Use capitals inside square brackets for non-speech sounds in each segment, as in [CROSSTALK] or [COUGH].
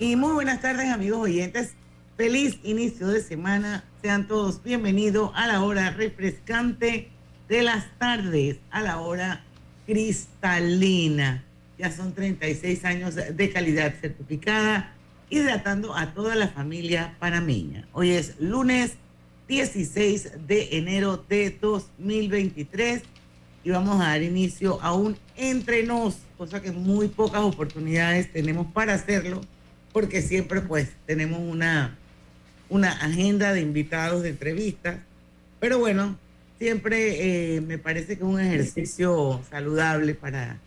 Y muy buenas tardes, amigos oyentes. Feliz inicio de semana. Sean todos bienvenidos a la hora refrescante de las tardes, a la hora cristalina. Ya son 36 años de calidad certificada, hidratando a toda la familia panameña. Hoy es lunes 16 de enero de 2023 y vamos a dar inicio a un entre nos, cosa que muy pocas oportunidades tenemos para hacerlo porque siempre pues tenemos una, una agenda de invitados, de entrevistas, pero bueno, siempre eh, me parece que es un ejercicio saludable para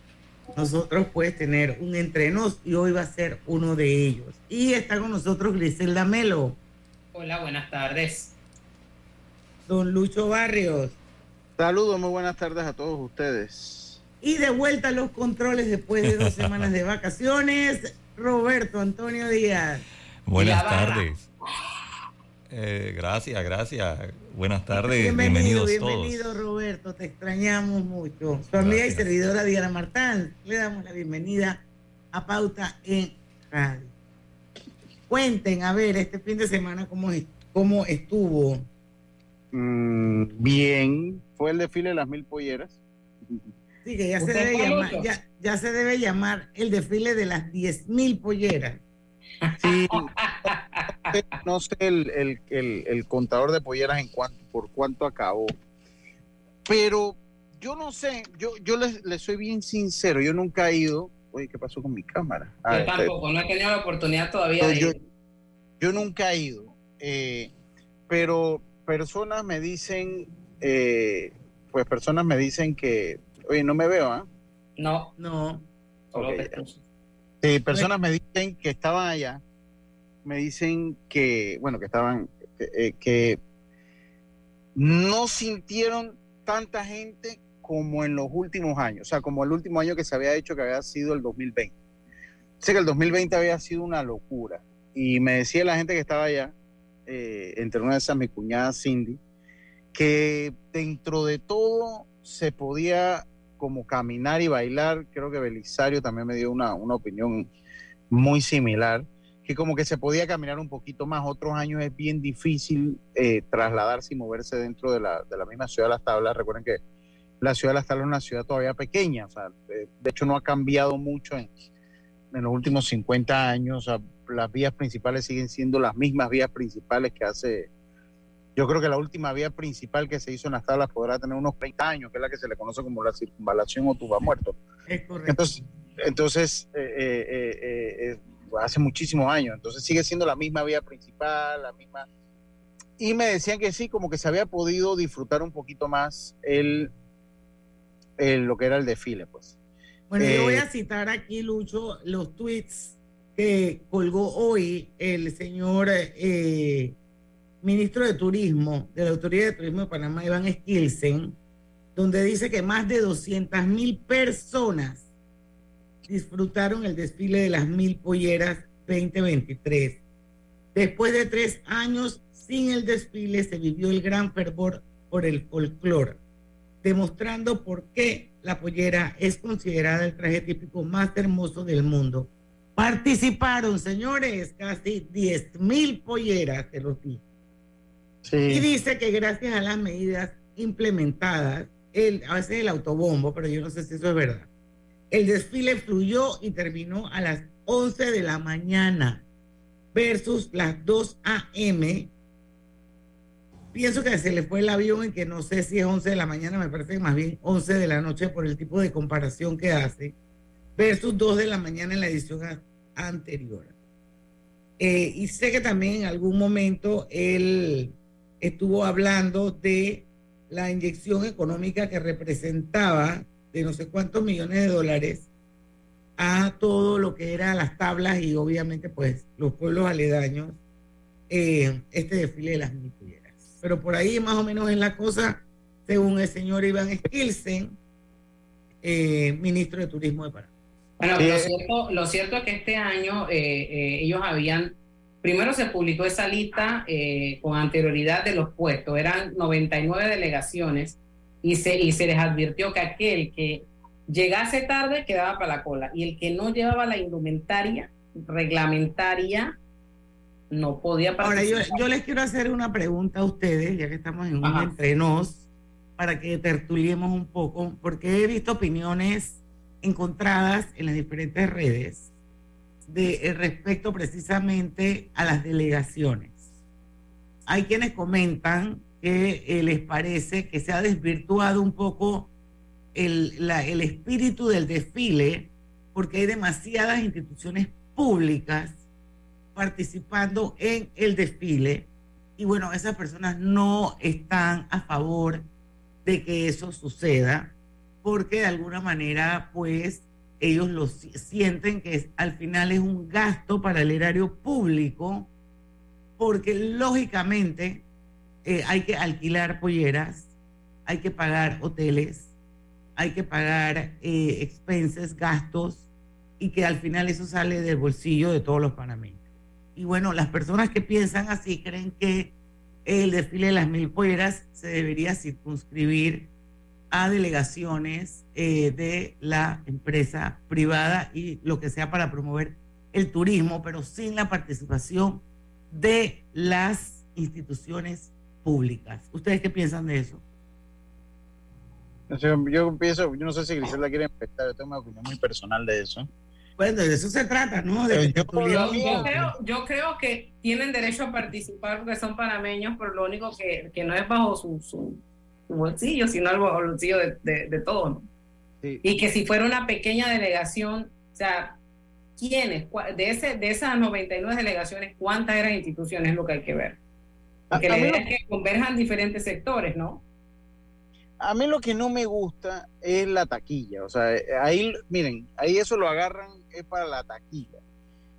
nosotros pues tener un entrenos y hoy va a ser uno de ellos. Y está con nosotros Griselda Melo. Hola, buenas tardes. Don Lucho Barrios. Saludos, muy buenas tardes a todos ustedes. Y de vuelta a los controles después de dos semanas de vacaciones, Roberto Antonio Díaz. Buenas tardes. Eh, gracias, gracias. Buenas tardes, bienvenido, bienvenidos bienvenido, Roberto, te extrañamos mucho. Su amiga y servidora Diana Martán, le damos la bienvenida a Pauta en Radio. Cuenten, a ver, este fin de semana, ¿cómo, cómo estuvo? Mm, bien, fue el desfile de las mil polleras. Sí, que ya se, debe llamar, ya, se debe llamar el desfile de las 10.000 polleras. Sí, no sé el, el, contador de polleras en cuanto, por cuánto acabó, pero yo no sé, yo, yo les, soy bien sincero, yo nunca he ido. Oye, ¿qué pasó con mi cámara? yo ah, tampoco, no he tenido la oportunidad todavía de yo, Yo nunca he ido, eh, pero personas me dicen, eh, pues personas me dicen que Oye, no me veo, ¿ah? No. No. Sí, personas me dicen que estaban allá, me dicen que, bueno, que estaban, que, eh, no sintieron tanta gente como en los últimos años, o sea, como el último año que se había hecho que había sido el 2020. Sé que el 2020 había sido una locura. Y me decía la gente que estaba allá, eh, entre una de esas mi cuñada Cindy, que dentro de todo se podía como caminar y bailar, creo que Belisario también me dio una, opinión muy similar, que como que se podía caminar un poquito más. Otros años es bien difícil eh, trasladarse y moverse dentro de la, de la misma ciudad de las tablas. Recuerden que la ciudad de las tablas es una ciudad todavía pequeña, o sea, de, hecho no ha cambiado mucho en, en los últimos 50 años. las vías principales siguen siendo las mismas vías principales que hace yo creo que la última vía principal que se hizo en las tablas podrá tener unos 30 años, que es la que se le conoce como la circunvalación o tuba muerto. Es correcto. Entonces, entonces eh, eh, eh, hace muchísimos años. Entonces sigue siendo la misma vía principal, la misma. Y me decían que sí, como que se había podido disfrutar un poquito más el, lo que era el desfile, pues. Bueno, yo voy a citar aquí, Lucho, los tweets que colgó hoy el señor ministro de Turismo de la Autoridad de Turismo de Panamá, Iván Skilsen, donde dice que más de 200 mil personas disfrutaron el desfile de las mil polleras 2023. Después de tres años sin el desfile, se vivió el gran fervor por el folclore, demostrando por qué la pollera es considerada el traje típico más hermoso del mundo. Participaron, señores, casi 10 mil polleras, de los dije. Y dice que gracias a las medidas implementadas, el, a veces el autobombo, pero yo no sé si eso es verdad, el desfile fluyó y terminó a las 11 de la mañana versus las 2 a.m. Pienso que se le fue el avión en que no sé si es 11 de la mañana, me parece más bien 11 de la noche por el tipo de comparación que hace, versus 2 de la mañana en la edición anterior. Eh, y sé que también en algún momento él estuvo hablando de la inyección económica que representaba de no sé cuántos millones de dólares a todo lo que eran las tablas y obviamente pues los pueblos aledaños, eh, este desfile de las militares. Pero por ahí más o menos es la cosa, según el señor Iván Skilsen, eh, ministro de Turismo de Panamá. Bueno, lo cierto, lo cierto es que este año eh, ellos habían Primero se publicó esa lista eh, con anterioridad de los puestos, eran 99 delegaciones y se, y se les advirtió que aquel que llegase tarde quedaba para la cola y el que no llevaba la indumentaria reglamentaria no podía participar. Ahora, yo, les quiero hacer una pregunta a ustedes, ya que estamos en un nos, para que tertuliemos un poco, porque he visto opiniones encontradas en las diferentes redes de eh, respecto precisamente a las delegaciones. Hay quienes comentan que eh, les parece que se ha desvirtuado un poco el, el espíritu del desfile porque hay demasiadas instituciones públicas participando en el desfile y bueno, esas personas no están a favor de que eso suceda porque de alguna manera pues ellos lo sienten que al final es un gasto para el erario público porque lógicamente eh, hay que alquilar polleras, hay que pagar hoteles, hay que pagar eh, expenses, gastos y que al final eso sale del bolsillo de todos los panameños. Y bueno, las personas que piensan así creen que el desfile de las mil polleras se debería circunscribir a delegaciones eh, de la empresa privada y lo que sea para promover el turismo, pero sin la participación de las instituciones públicas. ¿Ustedes qué piensan de eso? Yo pienso, yo no sé si Griselda quiere empezar, yo tengo una opinión muy personal de eso. Bueno, de eso se trata, ¿no? yo, creo, que tienen derecho a participar porque son panameños, pero lo único que, que no es bajo su, su, bolsillo, sino el bolsillo de, de, todos, ¿no? Y que si fuera una pequeña delegación, o sea, ¿quiénes? De, ese, de esas 99 delegaciones, ¿cuántas eran instituciones? Es lo que hay que ver. Porque la idea es que converjan diferentes sectores, ¿no? A mí lo que no me gusta es la taquilla. O sea, ahí, miren, ahí eso lo agarran, es para la taquilla,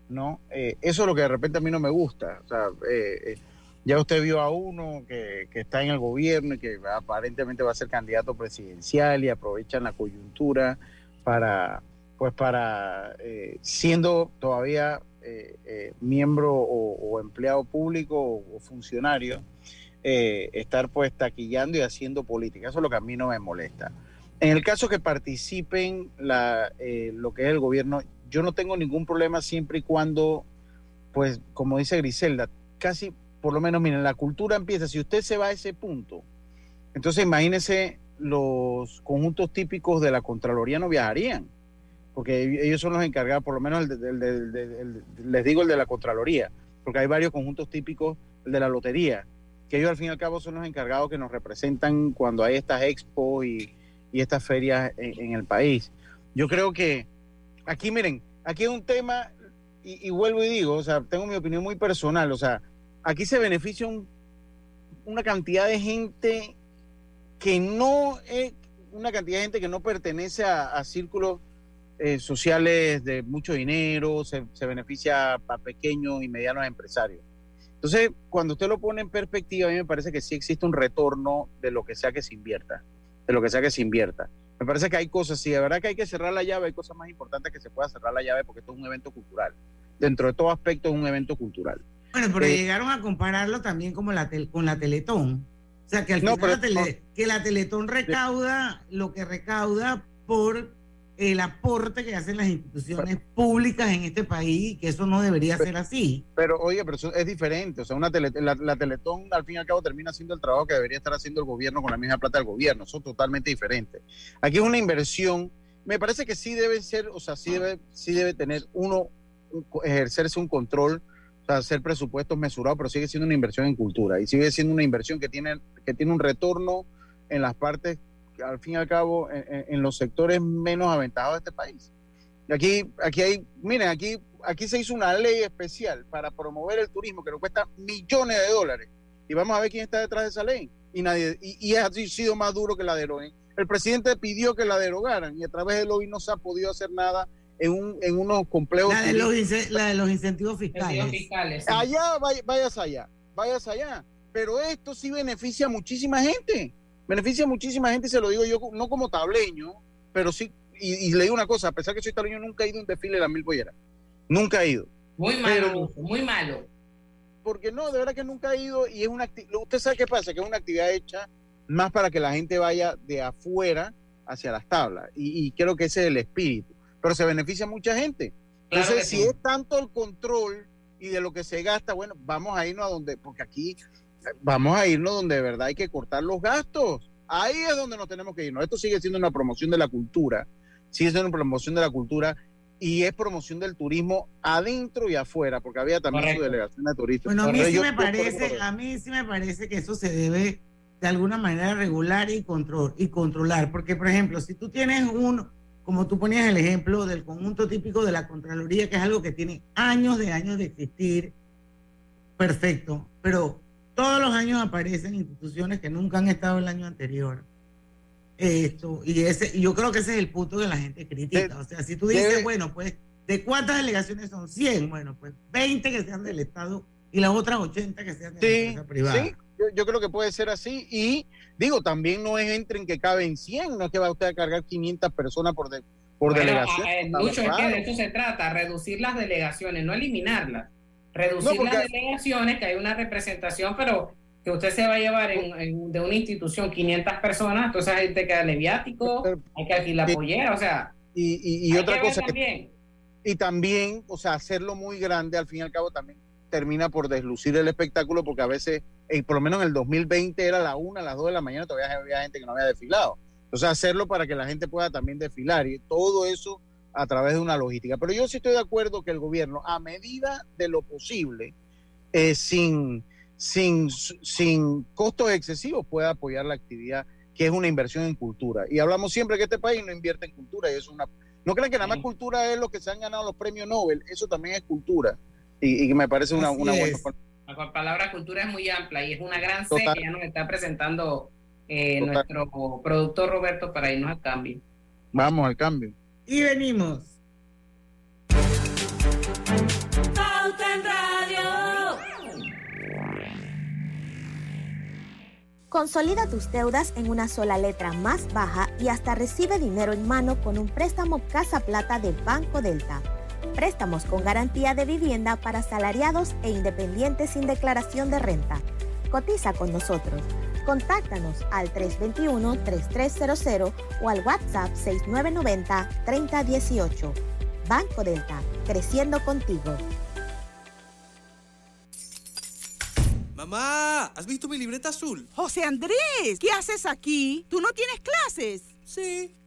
¿no? Eh, eso es lo que de repente a mí no me gusta. O sea, eh, eh, ya usted vio a uno que, que, está en el gobierno y que aparentemente va a ser candidato presidencial y aprovechan la coyuntura para, pues para, siendo todavía miembro o, empleado público o funcionario, eh, estar pues taquillando y haciendo política. Eso es lo que a mí no me molesta. En el caso que participen la, eh, lo que es el gobierno, yo no tengo ningún problema siempre y cuando, pues como dice Griselda, casi, por lo menos, miren, la cultura empieza, si usted se va a ese punto, entonces imagínese los conjuntos típicos de la Contraloría no viajarían, porque ellos son los encargados, por lo menos les digo el de la Contraloría, porque hay varios conjuntos típicos, de la lotería, que ellos al fin y al cabo son los encargados que nos representan cuando hay estas expos y, estas ferias en, el país. Yo creo que aquí, miren, aquí es un tema, y, vuelvo y digo, o sea, tengo mi opinión muy personal, o sea, aquí se beneficia una cantidad de gente que no es una cantidad de gente que no pertenece a, círculos eh, sociales de mucho dinero, se, beneficia a pequeños y medianos empresarios. Entonces, cuando usted lo pone en perspectiva, a mí me parece que sí existe un retorno de lo que sea que se invierta, de lo que sea que se invierta. Me parece que hay cosas, sí, de verdad que hay que cerrar la llave, hay cosas más importantes que se pueda cerrar la llave porque esto es un evento cultural. Dentro de todo aspecto es un evento cultural. Bueno, pero eh, llegaron a compararlo también como la con la Teletón. O sea, que al final que la Teletón recauda lo que recauda por el aporte que hacen las instituciones públicas en este país que eso no debería ser así. Pero oye, pero eso es diferente, o sea, una la, Teletón al fin y al cabo termina haciendo el trabajo que debería estar haciendo el gobierno con la misma plata del gobierno, eso es totalmente diferente. Aquí es una inversión, me parece que sí debe ser, o sea, sí debe, sí debe tener uno, ejercerse un control, hacer presupuestos mesurados, pero sigue siendo una inversión en cultura y sigue siendo una inversión que tiene, que tiene un retorno en las partes al fin y al cabo en, los sectores menos aventajados de este país. Y aquí, aquí hay, miren, aquí, aquí se hizo una ley especial para promover el turismo que nos cuesta millones de dólares. Y vamos a ver quién está detrás de esa ley. Y nadie, y, ha sido más duro que la de El presidente pidió que la derogaran y a través del lobby no se ha podido hacer nada en, un, en unos complejos. La de, los, la de los incentivos fiscales. Allá, vayas allá, vayas allá. Pero esto sí beneficia a muchísima gente beneficia a muchísima gente y se lo digo yo, no como tableño, pero sí, y, le digo una cosa, a pesar que soy tableño, nunca he ido a un desfile de las mil polleras. Nunca he ido. Muy malo, muy malo. Porque no, de verdad que nunca he ido y es una usted sabe qué pasa, que es una actividad hecha más para que la gente vaya de afuera hacia las tablas y, creo que ese es el espíritu. Pero se beneficia a mucha gente. Entonces, si es tanto el control y de lo que se gasta, bueno, vamos a irnos a donde, porque aquí vamos a irnos donde de verdad hay que cortar los gastos. Ahí es donde nos tenemos que irnos. Esto sigue siendo una promoción de la cultura, sigue siendo una promoción de la cultura y es promoción del turismo adentro y afuera, porque había también su delegación de turistas. Bueno, a mí, sí me parece, a mí sí me parece que eso se debe de alguna manera regular y, control, y controlar, porque por ejemplo, si tú tienes un, como tú ponías el ejemplo del conjunto típico de la Contraloría, que es algo que tiene años de años de existir, perfecto, pero todos los años aparecen instituciones que nunca han estado el año anterior esto, y ese, yo creo que ese es el punto que la gente critica. o sea, si tú dices, bueno, pues, ¿de cuántas delegaciones son? 100, bueno, pues 20 que sean del Estado y las otras 80 que sean de la empresa privada. Sí, yo, creo que puede ser así. Y digo, también no es entren que caben 100, no es que va usted a cargar 500 personas por, por delegación. Mucho es que de eso se trata, reducir las delegaciones, no eliminarlas. Reducir las delegaciones, que hay una representación, pero que usted se va a llevar en, de una institución 500 personas, entonces hay que queda leviático, hay que alquilar pollera, o sea. Y, y, otra cosa que, Y también, o sea, hacerlo muy grande, al fin y al cabo, también termina por deslucir el espectáculo, porque a veces, eh, por lo menos en el 2020 era la una, las dos de la mañana, todavía había gente que no había desfilado. Entonces, hacerlo para que la gente pueda también desfilar y todo eso a través de una logística. Pero yo sí estoy de acuerdo que el gobierno, a medida de lo posible, eh, sin sin, sin costos excesivos pueda apoyar la actividad que es una inversión en cultura. Y hablamos siempre que este país no invierte en cultura y es una... No crean que nada más cultura es lo que se han ganado los premios Nobel, eso también es cultura. Y, y me parece una, una buena... La palabra cultura es muy amplia y es una gran serie que nos está presentando eh, nuestro productor Roberto para irnos al cambio. Vamos al cambio. Y venimos. Consolida tus deudas en una sola letra más baja y hasta recibe dinero en mano con un préstamo Casa Plata de Banco Delta. Préstamos con garantía de vivienda para salariados e independientes sin declaración de renta. Cotiza con nosotros. Contáctanos al 321-3300 o al WhatsApp 6990-3018. Banco Delta, creciendo contigo. Mamá, ¿has visto mi libreta azul? José Andrés, ¿qué haces aquí? ¿Tú no tienes clases? Sí,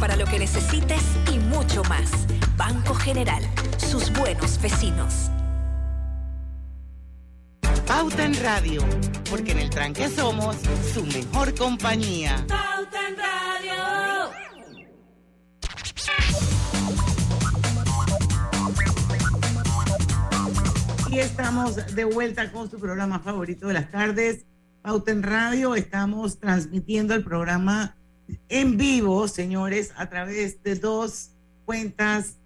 Para lo que necesites y mucho más. Banco General, sus buenos vecinos. Pauta en Radio, porque en el tranque somos su mejor compañía. Pauta en Radio. Y estamos de vuelta con su programa favorito de las tardes, Pauta en Radio. Estamos transmitiendo el programa en vivo, señores, a través de dos cuentas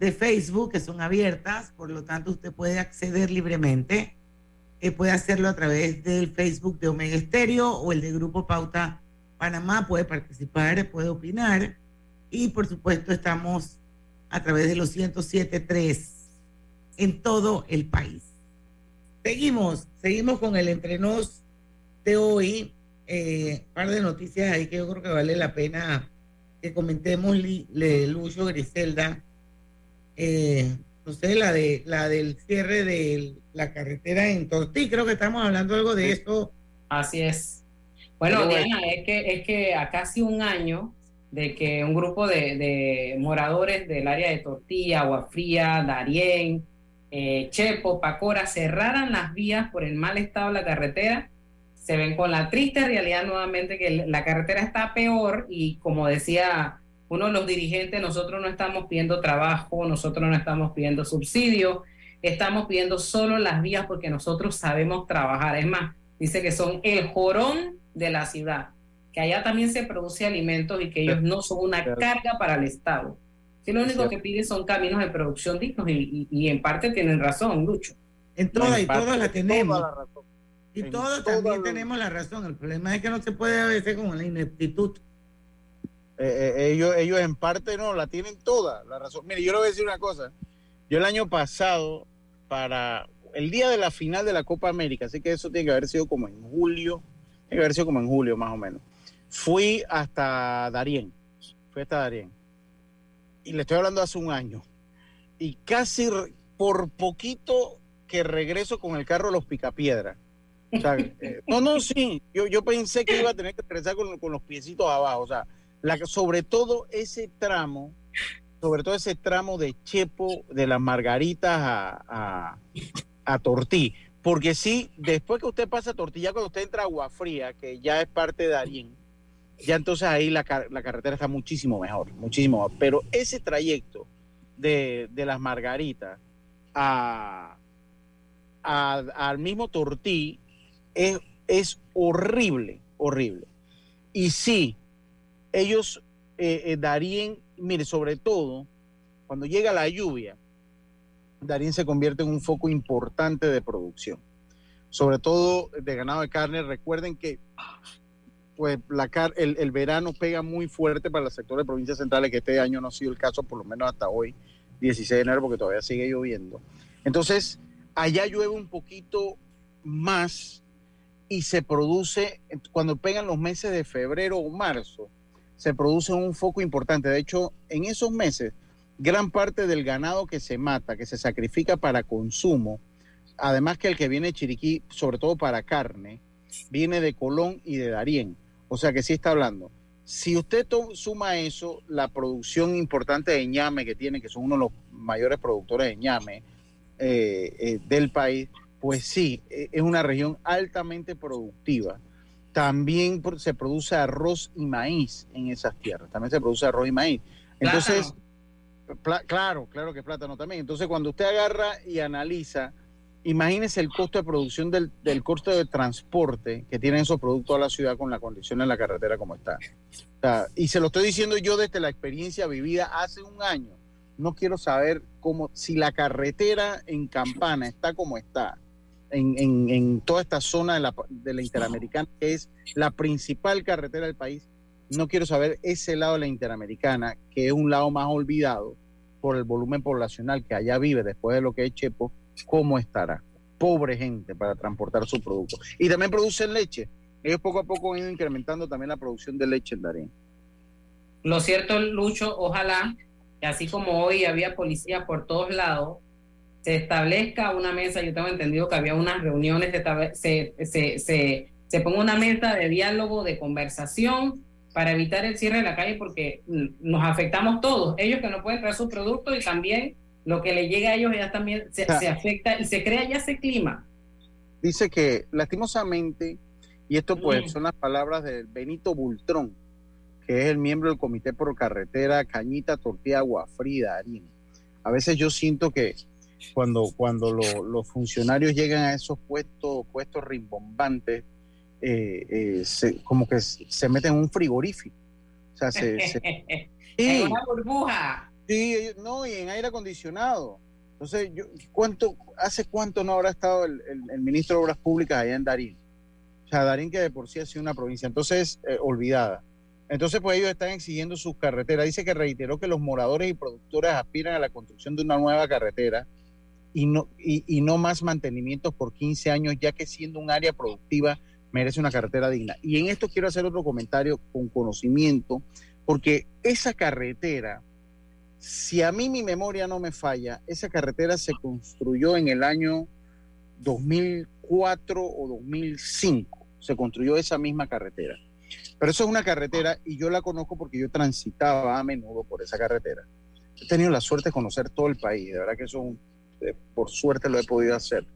de Facebook que son abiertas, por lo tanto usted puede acceder libremente. Eh, puede hacerlo a través del Facebook de Omega Estéreo o el de Grupo Pauta Panamá, puede participar, puede opinar Y por supuesto estamos a través de los 107.3 en todo el país. Seguimos, seguimos con el entrenos de hoy. Eh, par de noticias ahí que yo creo que vale la pena que comentemos, Lucho Griselda. Eh, no sé, la de la del cierre de la carretera en Tortí, creo que estamos hablando algo de esto. Así es. Bueno, Diana, es que, es que a casi un año de que un grupo de, moradores del área de Tortilla, Agua Fría, Darién, eh, Chepo, Pacora cerraran las vías por el mal estado de la carretera, se ven con la triste realidad nuevamente que la carretera está peor y como decía uno de los dirigentes, nosotros no estamos pidiendo trabajo, nosotros no estamos pidiendo subsidio, estamos pidiendo solo las vías porque nosotros sabemos trabajar. Es más, dice que son el jorón de la ciudad, que allá también se produce alimentos y que ellos no son una carga para el Estado. Si lo único que piden son caminos de producción dignos y, en parte tienen razón, Lucho. En todas y todas la tenemos. Y todos también tenemos la razón. El problema es que no se puede a veces con la ineptitud. Eh, eh, ellos, ellos en parte no, la tienen toda la razón. Mire, yo le voy a decir una cosa. Yo el año pasado, para el día de la final de la Copa América, así que eso tiene que haber sido como en julio, tiene que haber sido como en julio más o menos. Fui hasta Darien, fui hasta Darien. Y le estoy hablando hace un año. Y casi por poquito que regreso con el carro a los picapiedras. Eh, no, no, sí, yo, yo pensé que iba a tener que regresar con, con los piecitos abajo. O sea, sobre todo ese tramo, sobre todo ese tramo de Chepo, de las Margaritas a, a, Tortí. Porque sí, después que usted pasa a Tortí, ya cuando usted entra a Agua Fría, que ya es parte de Darien, ya entonces ahí la, carretera está muchísimo mejor, muchísimo mejor. Pero ese trayecto de, las Margaritas a, al mismo Tortí es, es horrible, horrible. Y sí, ellos eh, eh, darían, mire, sobre todo cuando llega la lluvia, Darín se convierte en un foco importante de producción, sobre todo de ganado de carne. Recuerden que pues la el, el, verano pega muy fuerte para el sector de provincias centrales, que este año no ha sido el caso, por lo menos hasta hoy, 16 de enero, porque todavía sigue lloviendo. Entonces, allá llueve un poquito más y se produce, cuando pegan los meses de febrero o marzo, se produce un foco importante. De hecho, en esos meses, gran parte del ganado que se mata, que se sacrifica para consumo, además que el que viene de Chiriquí, sobre todo para carne, viene de Colón y de Darién. O sea que sí está hablando. Si usted suma eso, la producción importante de ñame que tiene, que son uno de los mayores productores de ñame eh, eh, del país, pues sí, e, es una región altamente productiva también se produce arroz y maíz en esas tierras. También se produce arroz y maíz. Entonces, claro, claro que plátano también. Entonces, cuando usted agarra y analiza, imagínese el costo de producción del, costo de transporte que tienen esos productos a la ciudad con la condición en la carretera como está. y se lo estoy diciendo yo desde la experiencia vivida hace un año. No quiero saber cómo, si la carretera en Campana está como está, en, toda esta zona de la, de la Interamericana, que es la principal carretera del país. No quiero saber ese lado de la Interamericana, que es un lado más olvidado por el volumen poblacional que allá vive después de lo que es Chepo, cómo estará. Pobre gente para transportar su producto. Y también producen leche. Ellos poco a poco han ido incrementando también la producción de leche en Darien. Lo cierto, Lucho, ojalá así como hoy había policía por todos lados, se establezca una mesa, yo tengo entendido que había unas reuniones, se, se, se, se ponga una mesa de diálogo, de conversación para evitar el cierre de la calle porque nos afectamos todos, ellos que no pueden traer su producto y también lo que le llega a ellos ya también se, afecta y se crea ya ese clima. Dice que lastimosamente, y esto pues son las palabras de Benito Bultrón, que es el miembro del Comité por Carretera Cañita, Tortilla, Agua Frida, Harina. A veces yo siento que cuando, cuando los funcionarios llegan a esos puestos, puestos rimbombantes, eh, eh, como que se meten en un frigorífico. O sea, se, [LAUGHS] en una burbuja. Sí, no, y en aire acondicionado. Entonces, yo, ¿cuánto, ¿hace cuánto no habrá estado el, ministro de Obras Públicas allá en Darín? O sea, Darín que de por sí ha sido una provincia, entonces, eh, olvidada. Entonces, pues ellos están exigiendo sus carreteras. Dice que reiteró que los moradores y productores aspiran a la construcción de una nueva carretera y no, y, no más mantenimientos por 15 años, ya que siendo un área productiva merece una carretera digna. Y en esto quiero hacer otro comentario con conocimiento, porque esa carretera, si a mí mi memoria no me falla, esa carretera se construyó en el año 2004 o 2005, se construyó esa misma carretera. Pero eso es una carretera y yo la conozco porque yo transitaba a menudo por esa carretera. He tenido la suerte de conocer todo el país, de verdad que eso por suerte lo he podido hacer.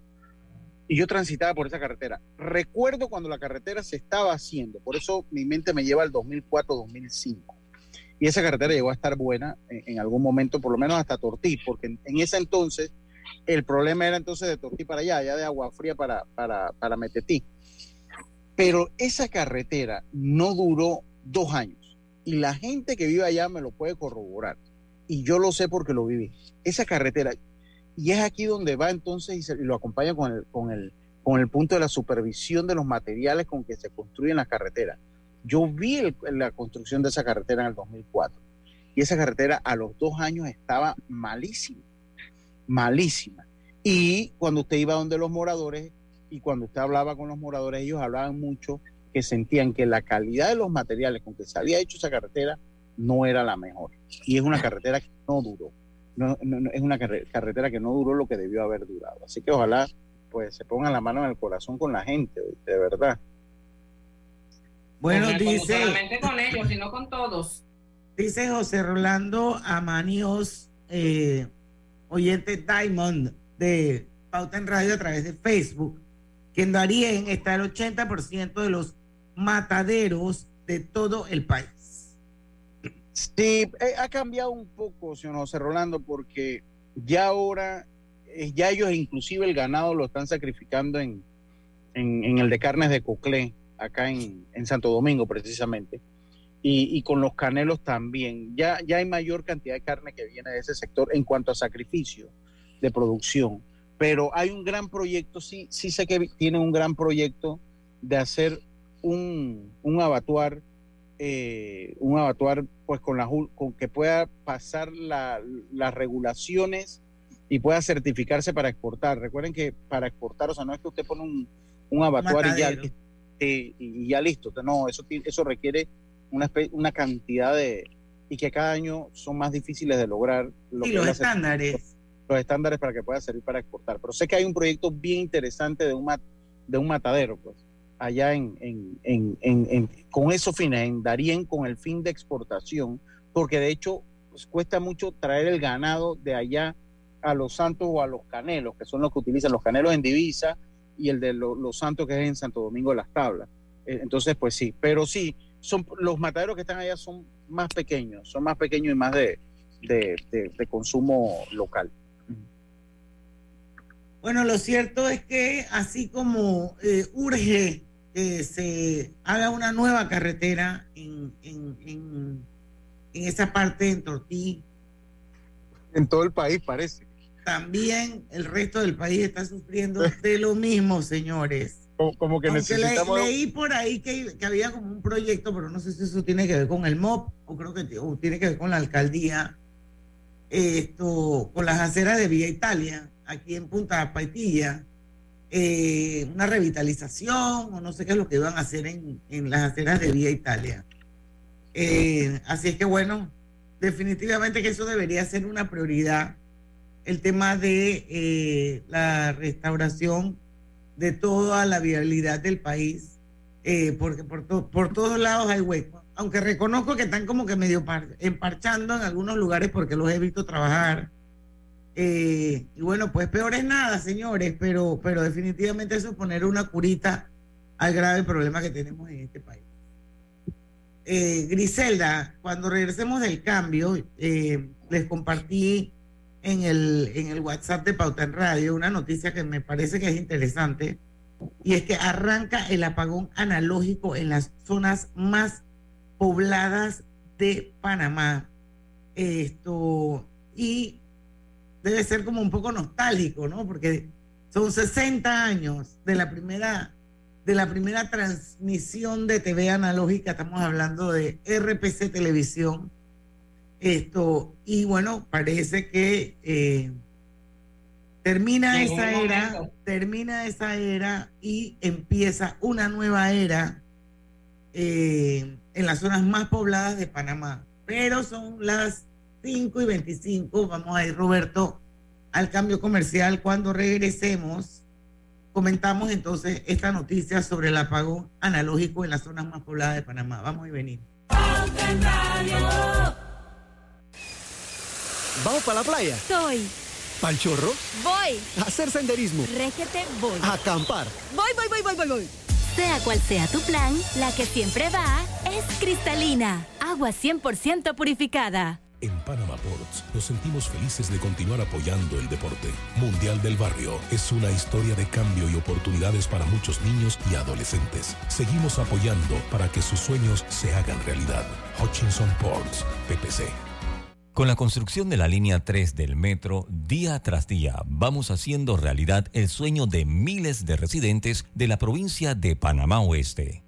Y yo transitaba por esa carretera. Recuerdo cuando la carretera se estaba haciendo, por eso mi mente me lleva al 2004-2005. Y esa carretera llegó a estar buena en, algún momento, por lo menos hasta Tortí, porque en, ese entonces el problema era entonces de Tortí para allá, allá de Agua Fría para, para, para Metetí. Pero esa carretera no duró dos años. Y la gente que vive allá me lo puede corroborar. Y yo lo sé porque lo viví. Esa carretera, y es aquí donde va entonces y, lo acompaña con el, con, el, con el punto de la supervisión de los materiales con que se construyen las carreteras. Yo vi la construcción de esa carretera en el 2004 y esa carretera a los dos años estaba malísima, malísima. Y cuando usted iba donde los moradores, y cuando usted hablaba con los moradores, ellos hablaban mucho que sentían que la calidad de los materiales con que se había hecho esa carretera no era la mejor. Y es una carretera que no duró. No, es una carretera que no duró lo que debió haber durado. Así que ojalá pues se pongan la mano en el corazón con la gente, de verdad. Bueno, dice... No solamente con ellos, sino con todos. Dice José Rolando Amanios, eh, oyente Diamond de Pauta en Radio a través de Facebook que en Darien está el 80% de los mataderos de todo el país. Sí, eh, ha cambiado un poco, señor José Rolando, porque ya ahora, eh, ya ellos inclusive el ganado lo están sacrificando en, en, el de carnes de Coclé, acá en, en Santo Domingo precisamente, y, y, con los canelos también. Ya, ya hay mayor cantidad de carne que viene de ese sector en cuanto a sacrificio de producción pero hay un gran proyecto, sí, sí sé que tienen un gran proyecto de hacer un, un abatuar, eh, un abatuar pues con, la, con que pueda pasar las regulaciones y pueda certificarse para exportar. Recuerden que para exportar, o sea, no es que usted pone un, un abatuar y ya, y ya, listo, no, eso, eso requiere una, una cantidad de... y que cada año son más difíciles de lograr. y los estándares los estándares para que pueda servir para exportar. Pero sé que hay un proyecto bien interesante de un, de un matadero, pues, allá en, con esos fines, en Darien, con el fin de exportación, porque de hecho pues, cuesta mucho traer el ganado de allá a los santos o a los canelos, que son los que utilizan los canelos en divisa y el de los santos que es en Santo Domingo de las Tablas. Eh, entonces, pues sí, pero sí, son los mataderos que están allá son más pequeños, son más pequeños y más de, de consumo local. Bueno, lo cierto es que así como eh, urge que se haga una nueva carretera en, en, esa parte en Tortí. En todo el país parece. También el resto del país está sufriendo de lo mismo, señores. Como, que necesitamos... leí por ahí que, había como un proyecto, pero no sé si eso tiene que ver con el MOP o creo que tiene que ver con la alcaldía, esto, con las aceras de Vía Italia aquí en Punta Paitilla, eh, una revitalización o no sé qué es lo que iban a hacer en, las aceras de Vía Italia. Eh, así es que bueno, definitivamente que eso debería ser una prioridad, el tema de eh, la restauración de toda la viabilidad del país, porque por, por todos lados hay huecos. Aunque reconozco que están como que medio emparchando en algunos lugares porque los he visto trabajar eh, y bueno, pues peor es nada, señores, pero, pero definitivamente eso es poner una curita al grave problema que tenemos en este país. Eh, Griselda, cuando regresemos del cambio, eh, les compartí en el, en el WhatsApp de Pauta en Radio una noticia que me parece que es interesante, y es que arranca el apagón analógico en las zonas más pobladas de Panamá. Esto, y debe ser como un poco nostálgico, ¿no? Porque son 60 años de la primera, de la primera transmisión de TV analógica, estamos hablando de RPC Televisión. Esto, y bueno, parece que eh, termina esa era, termina esa era y empieza una nueva era eh, en las zonas más pobladas de Panamá. Pero son las 5 y 25. Vamos a ir, Roberto, al cambio comercial. Cuando regresemos, comentamos entonces esta noticia sobre el apagón analógico en las zonas más pobladas de Panamá. Vamos a venir. ¿Vamos para la playa? Estoy. ¿Pal chorro? Voy. A hacer senderismo. Régete, voy. A acampar. Voy, voy, voy, voy, voy, voy. Sea cual sea tu plan, la que siempre va es cristalina. Agua 100% purificada. En Panama Ports nos sentimos felices de continuar apoyando el deporte. Mundial del Barrio es una historia de cambio y oportunidades para muchos niños y adolescentes. Seguimos apoyando para que sus sueños se hagan realidad. Hutchinson Ports, PPC. Con la construcción de la línea 3 del metro, día tras día vamos haciendo realidad el sueño de miles de residentes de la provincia de Panamá Oeste.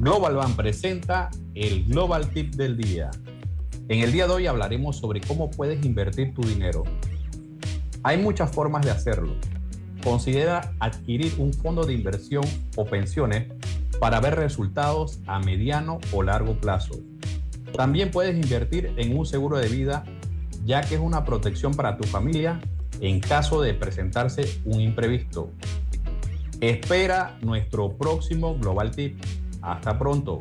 Global Bank presenta el Global Tip del día. En el día de hoy hablaremos sobre cómo puedes invertir tu dinero. Hay muchas formas de hacerlo. Considera adquirir un fondo de inversión o pensiones para ver resultados a mediano o largo plazo. También puedes invertir en un seguro de vida, ya que es una protección para tu familia en caso de presentarse un imprevisto. Espera nuestro próximo Global Tip. Hasta pronto.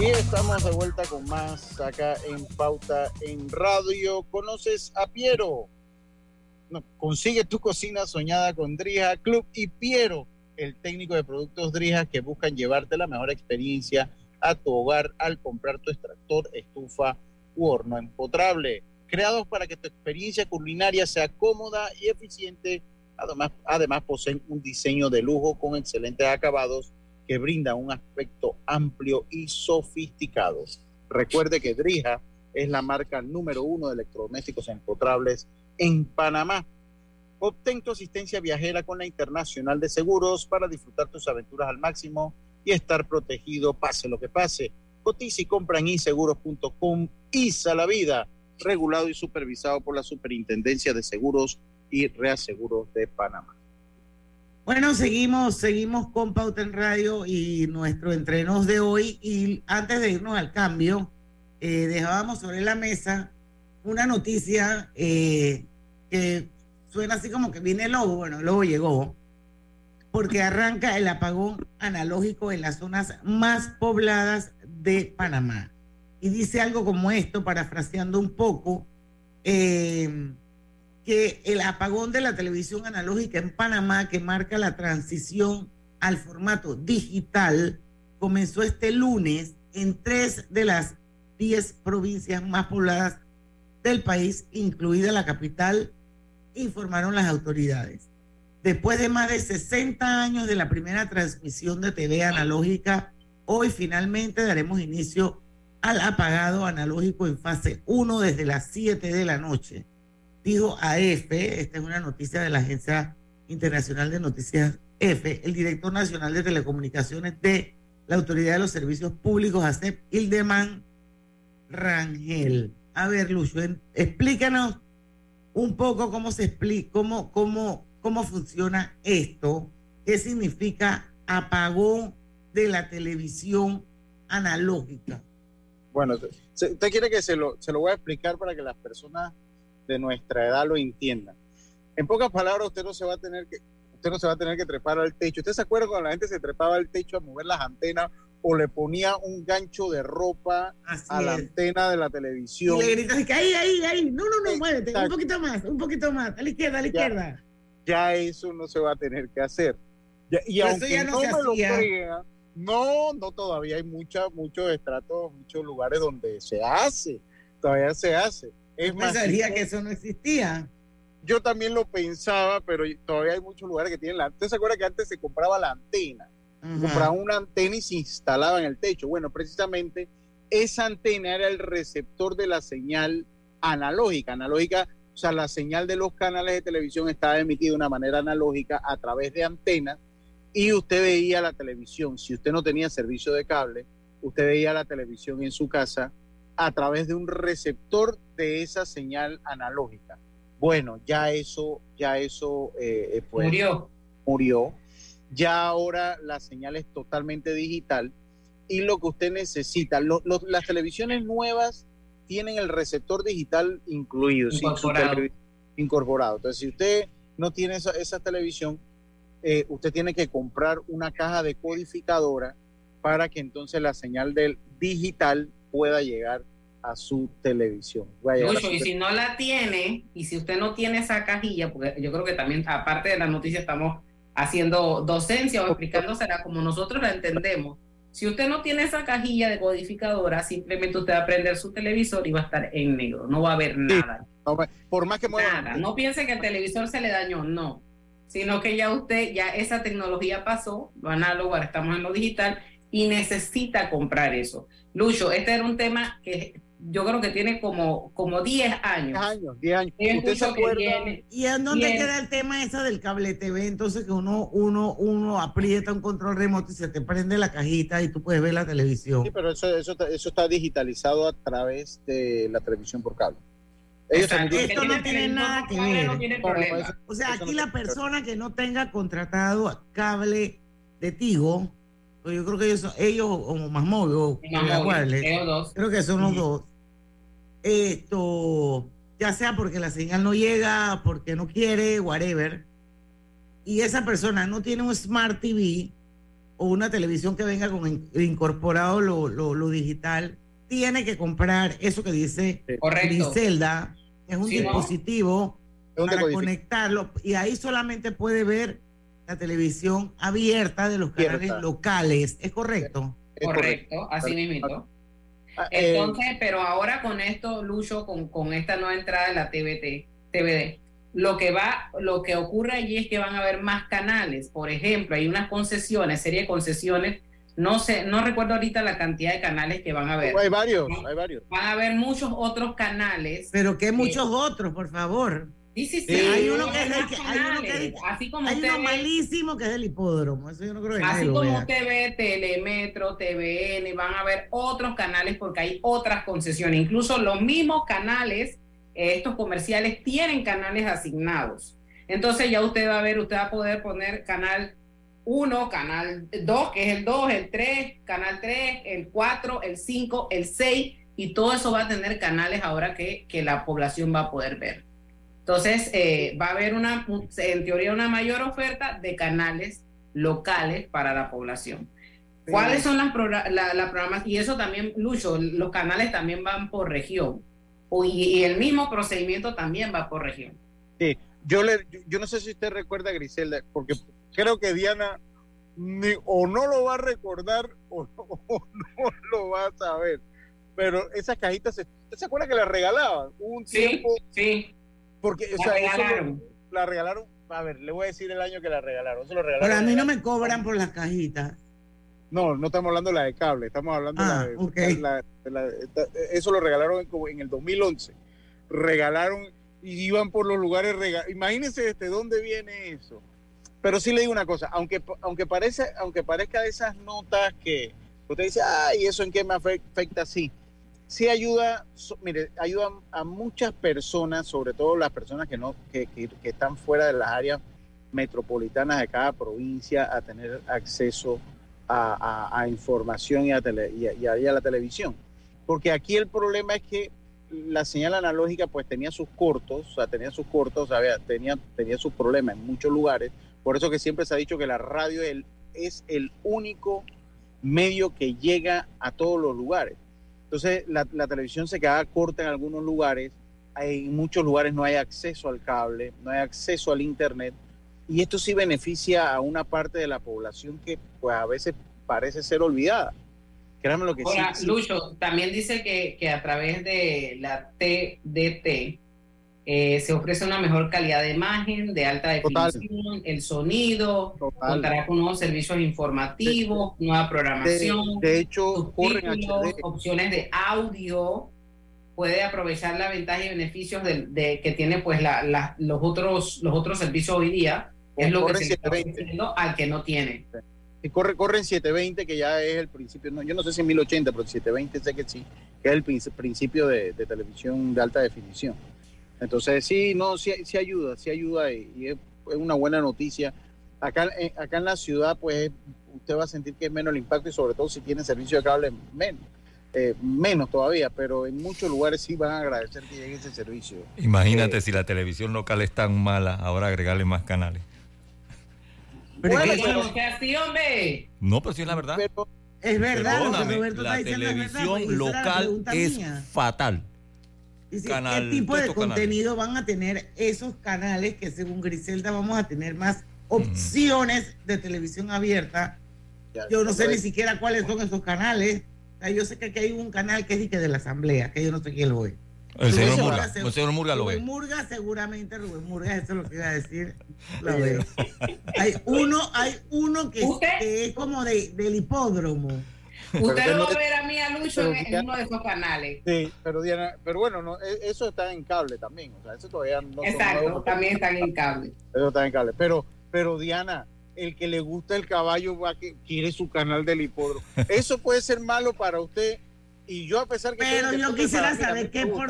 Y estamos de vuelta con más acá en Pauta en Radio. ¿Conoces a Piero? consigue tu cocina soñada con Drija Club y Piero, el técnico de productos Drija que buscan llevarte la mejor experiencia a tu hogar al comprar tu extractor, estufa horno empotrable. Creados para que tu experiencia culinaria sea cómoda y eficiente, además, además poseen un diseño de lujo con excelentes acabados que brinda un aspecto amplio y sofisticado. Recuerde que Drija es la marca número uno de electrodomésticos empotrables en Panamá. Obtén tu asistencia viajera con la Internacional de Seguros para disfrutar tus aventuras al máximo y estar protegido pase lo que pase. Cotiza y compra en inseguros.com. ISA la vida, regulado y supervisado por la Superintendencia de Seguros y Reaseguros de Panamá. Bueno, seguimos, seguimos con Pauta en Radio y nuestro entrenos de hoy. Y antes de irnos al cambio, eh, dejábamos sobre la mesa una noticia eh, que suena así como que viene el lobo. Bueno, el lobo llegó porque arranca el apagón analógico en las zonas más pobladas de Panamá. Y dice algo como esto, parafraseando un poco. Eh, que el apagón de la televisión analógica en Panamá, que marca la transición al formato digital, comenzó este lunes en tres de las diez provincias más pobladas del país, incluida la capital, informaron las autoridades. Después de más de 60 años de la primera transmisión de TV analógica, hoy finalmente daremos inicio al apagado analógico en fase 1 desde las 7 de la noche. Dijo AF, esta es una noticia de la Agencia Internacional de Noticias F, el director nacional de telecomunicaciones de la Autoridad de los Servicios Públicos, ACEP, Hildeman Rangel. A ver, Lucho, explícanos un poco cómo se explica, cómo, cómo, cómo funciona esto, qué significa apagón de la televisión analógica. Bueno, usted quiere que se lo, se lo voy a explicar para que las personas de nuestra edad lo entiendan. En pocas palabras, usted no se va a tener que, usted no se va a tener que trepar al techo. ¿Usted se acuerda cuando la gente se trepaba al techo a mover las antenas o le ponía un gancho de ropa a la antena de la televisión? Y le gritas ahí, ahí, ahí. No, no, no, muévete. Un poquito más, un poquito más. A la izquierda, a la izquierda. Ya eso no se va a tener que hacer. y aunque no, me lo crea, no, no, todavía hay mucha, muchos estratos, muchos lugares donde se hace. Todavía se hace. Es más, pensaría que eso no existía yo también lo pensaba, pero todavía hay muchos lugares que tienen la... ¿Usted se acuerda que antes se compraba la antena? Compraba una antena y se instalaba en el techo. Bueno, precisamente esa antena era el receptor de la señal analógica. Analógica, o sea, la señal de los canales de televisión estaba emitida de una manera analógica a través de antenas y usted veía la televisión. Si usted no tenía servicio de cable, usted veía la televisión en su casa a través de un receptor de esa señal analógica. Bueno, ya eso, ya eso eh, pues, murió. Murió. Ya ahora la señal es totalmente digital y lo que usted necesita, las televisiones nuevas tienen el receptor digital incluido, incorporado. incorporado. Entonces, si usted no tiene esa, televisión, eh, usted tiene que comprar una caja decodificadora para que entonces la señal del digital pueda llegar a su televisión. y si no la tiene, y si usted no tiene esa cajilla, porque yo creo que también, aparte de la noticia, estamos haciendo docencia o explicándosela como nosotros la entendemos. Si usted no tiene esa cajilla de codificadora, simplemente usted va a prender su televisor y va a estar en negro, no va a haber nada. por más que Nada, no piense que el televisor se le dañó, no, sino que ya usted, ya esa tecnología pasó, lo análogo, ahora estamos en lo digital y necesita comprar eso. Lucho, este era un tema que yo creo que tiene como, como 10 años. 10 años, 10 años. ¿Usted se acuerda? ¿Y en dónde queda el tema ese del cable TV? Entonces que uno, uno, uno aprieta un control remoto y se te prende la cajita y tú puedes ver la televisión. Sí, pero eso, eso, eso está digitalizado a través de la televisión por cable. Esto no tiene nada que ver. o sea, aquí la persona que no tenga contratado cable de Tigo, pues yo creo que ellos, ellos o más móvil, creo que son los dos. Esto, ya sea porque la señal no llega, porque no quiere, whatever, y esa persona no tiene un Smart TV o una televisión que venga con incorporado lo, lo, digital, tiene que comprar eso que dice Griselda, es un dispositivo para conectarlo y ahí solamente puede ver la televisión abierta de los canales locales. ¿Es correcto? correcto, así mismo. Ah, eh, Entonces, pero ahora con esto, Lucho, con, con esta nueva entrada de la TVT, TVD, lo que va, lo que ocurre allí es que van a haber más canales. Por ejemplo, hay unas concesiones, serie de concesiones. No sé, no recuerdo ahorita la cantidad de canales que van a haber. Hay varios, hay varios. Van a haber muchos otros canales. Pero ¿qué muchos otros, por favor? Sí, sí, sí. Hay uno que es el que, hay uno que así como hay uno malísimo que es el hipódromo. Eso yo no creo que así como usted ve Telemetro, TVN, van a ver otros canales porque hay otras concesiones. Incluso los mismos canales, estos comerciales, tienen canales asignados. Entonces ya usted va a ver, usted va a poder poner canal 1, canal 2, que es el 2, el 3, canal 3, el 4, el 5, el 6, y todo eso va a tener canales ahora que, que la población va a poder ver. Entonces, eh, va a haber una, en teoría, una mayor oferta de canales locales para la población. ¿Cuáles son las la, programas? Y eso también, Lucho, los canales también van por región. y, el mismo procedimiento también va por región. Sí, yo, le, yo, no sé si usted recuerda, Griselda, porque creo que Diana o no lo va a recordar o no, [LAUGHS] o no lo va a saber. pero esas cajitas, se, ¿se acuerda que las regalaban? Un tiempo. Sí. Porque, o La sea, eso lo- regalaron. la regalaron. A ver, le voy a decir el año que la regalaron. Eso lo regalaron. Pero a mí no me cobran por las cajitas. No, no estamos hablando de la de cable, estamos hablando Ah, de la de, ok. la- de la- esta- eso lo regalaron en, como en el 2011. Regalaron y iban por los lugares rega- Imagínense desde dónde viene eso. Pero sí le digo una cosa, aunque aunque parece aunque parezca de esas notas que usted dice, "Ay, eso en qué me afe- afecta sí." Sí ayuda, mire, ayuda a muchas personas, sobre todo las personas que no que, que- están fuera de las áreas metropolitanas de cada provincia a tener acceso a, información y a, tele- y a- la televisión. Porque aquí el problema es que la señal analógica pues tenía sus cortos, o sea, tenía sus cortos, o tenía, tenía sus problemas en muchos lugares. Por eso que siempre se ha dicho que la radio el- es el único medio que llega a todos los lugares. Entonces la, la televisión se queda corta en algunos lugares, hay- en muchos lugares no hay acceso al cable, no hay acceso al internet, y esto sí beneficia a una parte de la población que pues a veces parece ser olvidada. Créanme lo que sí- Ahora, sí. Lucho, también dice que, que a través de la TDT eh, se ofrece una mejor calidad de imagen, de alta Total. definición, el sonido, contará con nuevos servicios informativos, nueva programación, de hecho, opciones de audio, puede aprovechar la ventaja y beneficios de, de- que tiene pues la- la- los otros los otros servicios hoy día, es lo que se está 720. ofreciendo al que no tiene. Y corre, corre en 720, que ya es el principio, no, yo no sé si en 1080, pero 720 sé que sí, que es el prin- principio de televisión de alta definición. Entonces, sí, no, sí, sí ayuda, sí ayuda y, y es, es una buena noticia. Acá, en- acá en la ciudad, pues usted va a sentir que es menos el impacto y sobre todo si tiene servicio de cable, menos, eh, menos todavía, pero en muchos lugares sí van a agradecer que llegue ese servicio. Imagínate si la televisión local es tan mala, ahora agregarle más canales. Bueno, es que- bueno, que así, hombre. No, pero sí es la verdad. Es verdad, Roberto la está diciendo es verdad, televisión la local es mía. fatal. Dice, Canal- ¿Qué tipo de canales. contenido van a tener esos canales que según Griselda vamos a tener más opciones de televisión abierta? Yo no sé ni siquiera cuáles son esos canales. O sea, yo sé que aquí hay un canal que es de la Asamblea, que yo no sé quién lo ve. El señor Rubén Murga, el señor Murga lo Rubén ve. Murga seguramente, Rubén Murga, eso es lo que iba a decir, [LAUGHS] lo ve. Hay uno, hay uno que, que es como de, del hipódromo. [LAUGHS] Usted lo va a ver a mí, a Lucho, pero en, uno de esos canales. Sí, pero Diana, pero bueno, no, e- eso está en cable también, o sea, eso todavía no Exacto, también están en cable. Eso está en cable. Pero, pero Diana, el que le gusta el caballo va que quiere su canal del hipódromo. [LAUGHS] Eso puede ser malo para usted. Y yo a pesar que Pero yo quisiera saber qué por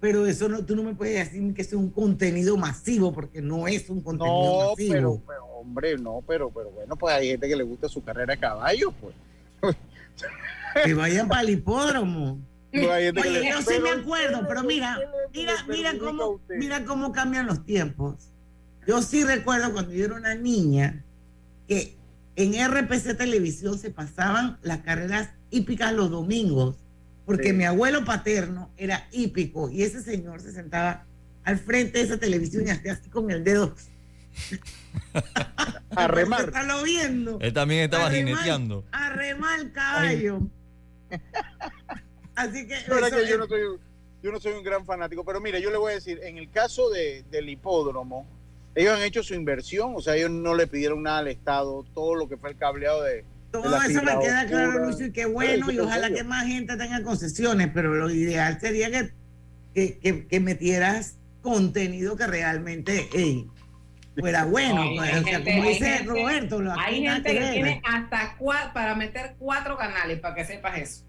pero eso no, tú no me puedes decir que es un contenido masivo porque no es un contenido No, masivo. pero, pero, hombre, no, pero, pero bueno, pues hay gente que le gusta su carrera de caballo, pues. Que vayan para el hipódromo. No, Oye, yo sí me acuerdo, pero mira, mira, mira cómo, mira cómo cambian los tiempos. Yo sí recuerdo cuando yo era una niña que en RPC Televisión se pasaban las carreras hípicas los domingos, porque Sí. mi abuelo paterno era hípico y ese señor se sentaba al frente de esa televisión y hacía así con el dedo. A remar. Estarlo viendo. Él también estaba A remar- jineteando. A remar el caballo. Así que. Eso que yo no soy, yo no soy un gran fanático, pero mire, yo le voy a decir, en el caso de, del hipódromo, ellos han hecho su inversión, o sea, ellos no le pidieron nada al Estado, todo lo que fue el cableado de... Todo eso me queda claro. Lucio, y qué bueno, y ojalá serio. que más gente tenga concesiones, pero lo ideal sería que, que, que- que metieras contenido que realmente fuera bueno. Hay pues, o sea, gente- como dice gente- Roberto, lo Hay gente que tiene hasta cua- para meter cuatro canales, para que sepas eso.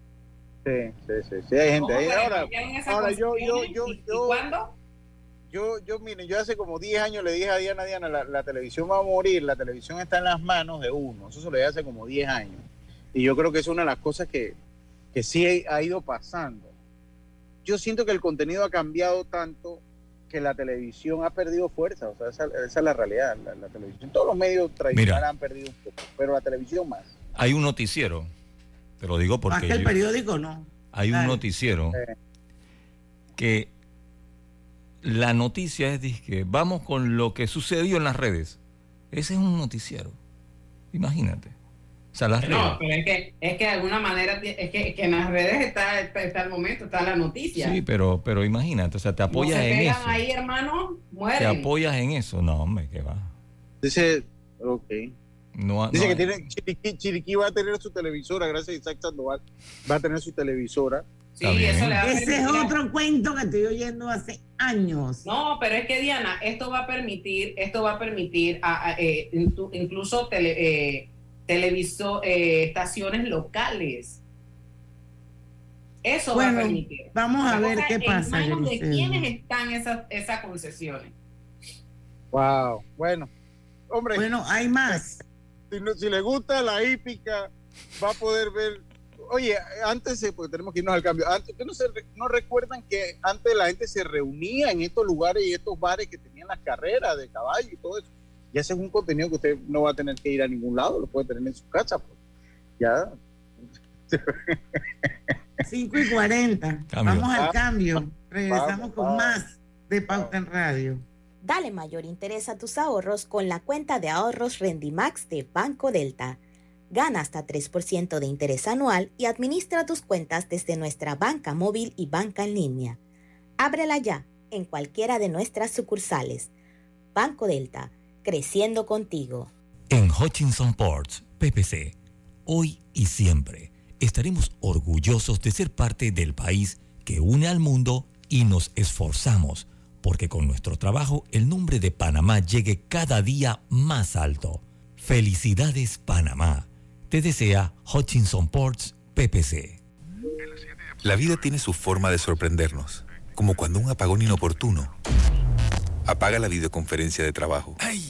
Sí, sí, sí, sí, hay gente. ¿Cómo ahí. Ahora, ahora yo, yo, yo, ¿Y- y yo, cuándo? yo, yo, miren, yo hace como 10 años le dije a Diana, Diana, la, la televisión va a morir, la televisión está en las manos de uno. Eso se lo dije hace como 10 años. Y yo creo que es una de las cosas que, que sí ha ido pasando. Yo siento que el contenido ha cambiado tanto que la televisión ha perdido fuerza. O sea, esa, esa es la realidad. La, la televisión, todos los medios tradicionales Mira. han perdido un poco, pero la televisión más. Hay un noticiero, te lo digo Más porque que el yo- periódico, no. hay un noticiero Eh, que la noticia es que vamos con lo que sucedió en las redes. Ese es un noticiero. Imagínate. Sea, las No, redes. pero es que, es que de alguna manera, es que, es que en las redes está, está, está el momento, está la noticia. Sí, pero, pero imagínate, o sea, te no apoyas se en eso. ahí, hermano, Te mueren. apoyas en eso. No, hombre, que va. Dice, ok. No, Dice no- que tiene, Chiriquí, Chiriquí va a tener su televisora, gracias a Isaac Sandoval. Va a tener su televisora. Sí, eso le va a Ese es otro cuento que estoy oyendo hace años. No, pero es que Diana, esto va a permitir, esto va a permitir a- a, eh, incluso tele, eh, televiso- eh, estaciones locales. Eso va Bueno, a permitir. vamos a ver qué pasa, En manos de quiénes están esas, esas concesiones. Wow, bueno. Hombre. Bueno, hay más. Si, no- si le gusta la hípica, va a poder ver. Oye, antes, porque tenemos que irnos al cambio. Antes, ¿ustedes no, se no recuerdan que antes la gente se reunía en estos lugares y estos bares que tenían las carreras de caballo y todo eso? Y ese es un contenido que usted no va a tener que ir a ningún lado, lo puede tener en su casa. Pues. Ya. [LAUGHS] 5 y 40. Cambio. Vamos al cambio. Regresamos vamos, con vamos. más de Pauta en Radio. Dale mayor interés a tus ahorros con la cuenta de ahorros Rendimax de Banco Delta. Gana hasta 3% de interés anual y administra tus cuentas desde nuestra banca móvil y banca en línea. Ábrela ya en cualquiera de nuestras sucursales. Banco Delta, creciendo contigo. En Hutchinson Ports, PPC, hoy y siempre estaremos orgullosos de ser parte del país que une al mundo y nos esforzamos porque con nuestro trabajo el nombre de Panamá llegue cada día más alto. Felicidades Panamá. Te desea Hutchinson Ports, PPC. La vida tiene su forma de sorprendernos, como cuando un apagón inoportuno apaga la videoconferencia de trabajo. ¡Ay!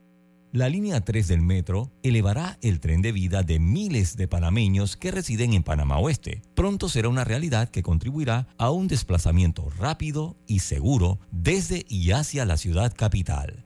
La línea 3 del metro elevará el tren de vida de miles de panameños que residen en Panamá Oeste. Pronto será una realidad que contribuirá a un desplazamiento rápido y seguro desde y hacia la ciudad capital.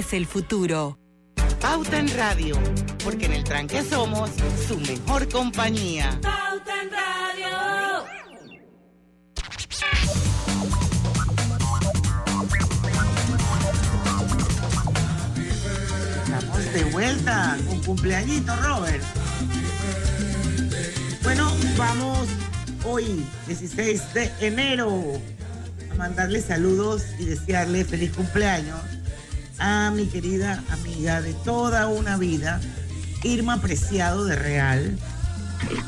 el futuro. Pauta en Radio, porque en el tranque somos su mejor compañía. Pauta en Radio. Estamos de vuelta con cumpleañito, Robert. Bueno, vamos hoy, 16 de enero, a mandarle saludos y desearle feliz cumpleaños a mi querida amiga de toda una vida, Irma Preciado de Real.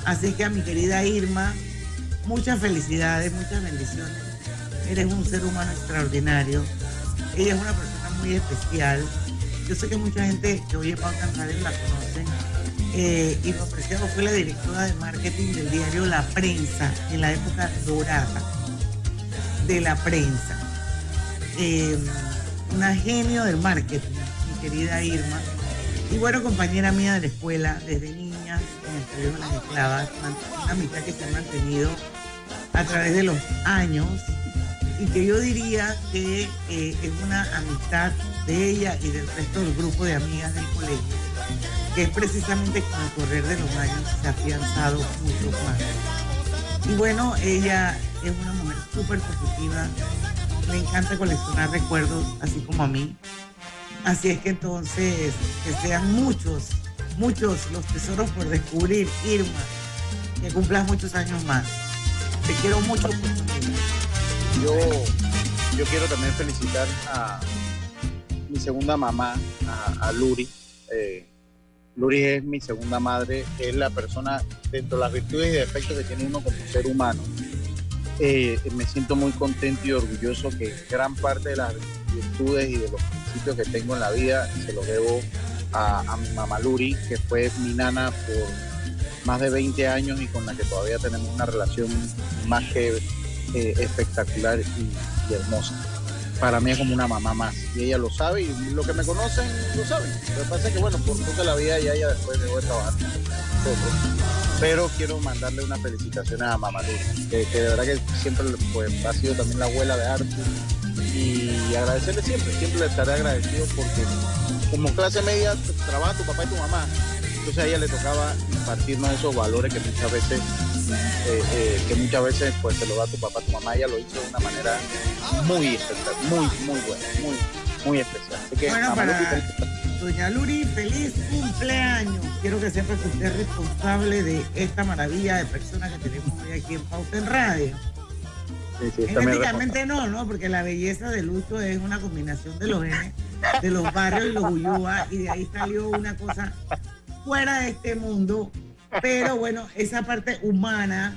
Así que a mi querida Irma, muchas felicidades, muchas bendiciones. Eres un ser humano extraordinario. Ella es una persona muy especial. Yo sé que mucha gente que oye Pauta Radio la conoce. Eh, Irma Preciado fue la directora de marketing del diario La Prensa en la época dorada de la prensa. Eh, una genio del marketing, mi querida Irma. Y bueno, compañera mía de la escuela, desde niña, en el periodo de las esclavas, una amistad que se ha mantenido a través de los años y que yo diría que eh, es una amistad de ella y del resto del grupo de amigas del colegio, que es precisamente con el correr de los años se ha afianzado mucho más. Y bueno, ella es una mujer súper positiva, le encanta coleccionar recuerdos, así como a mí. Así es que entonces, que sean muchos, muchos los tesoros por descubrir, Irma, que cumplas muchos años más. Te quiero mucho. Yo, yo quiero también felicitar a mi segunda mamá, a, Luri. Eh, Luri es mi segunda madre, es la persona dentro de las virtudes y defectos que tiene uno como ser humano. Eh, me siento muy contento y orgulloso que gran parte de las virtudes y de los principios que tengo en la vida se los debo a, a mi mamá Luri, que fue mi nana por más de 20 años y con la que todavía tenemos una relación más que eh, espectacular y, hermosa. Para mí es como una mamá más y ella lo sabe y lo que me conocen lo saben. Lo que pasa es que, bueno, por de la vida ya ella después dejó de trabajar con nosotros. Pero quiero mandarle una felicitación a mamá que, que de verdad que siempre pues, ha sido también la abuela de Arthur. Y agradecerle siempre, siempre le estaré agradecido porque como clase media trabaja tu papá y tu mamá, entonces a ella le tocaba impartirnos esos valores que muchas veces eh, eh, que muchas veces pues te lo da tu papá, tu mamá, ella lo hizo de una manera muy especial, muy, muy buena, muy, muy especial. Así que, Bueno, para Doña Luri, feliz cumpleaños. Quiero que sepa que usted es responsable de esta maravilla de personas que tenemos hoy aquí en Pauta en Radio. sí, sí, Genéticamente no, ¿no? Porque la belleza de Lucho es una combinación de los genes, de los barrios y los Uyúa, y de ahí salió una cosa fuera de este mundo. Pero bueno, esa parte humana,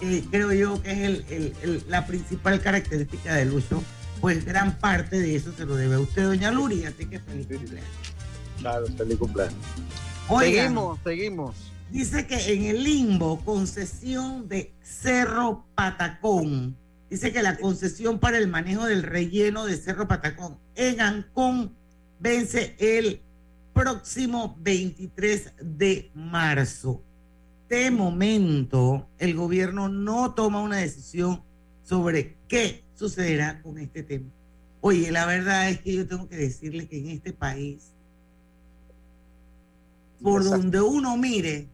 eh, creo yo que es el- el- el- la principal característica de Lucho, pues gran parte de eso se lo debe a usted, Doña Luri, así que feliz cumpleaños. Claro, feliz cumpleaños. Oigan, Seguimos, seguimos. Dice que en el limbo, concesión de Cerro Patacón. Dice que la concesión para el manejo del relleno de Cerro Patacón en Ancón vence el próximo 23 de marzo. De momento, el gobierno no toma una decisión sobre qué sucederá con este tema. Oye, la verdad es que yo tengo que decirle que en este país, por donde uno mire,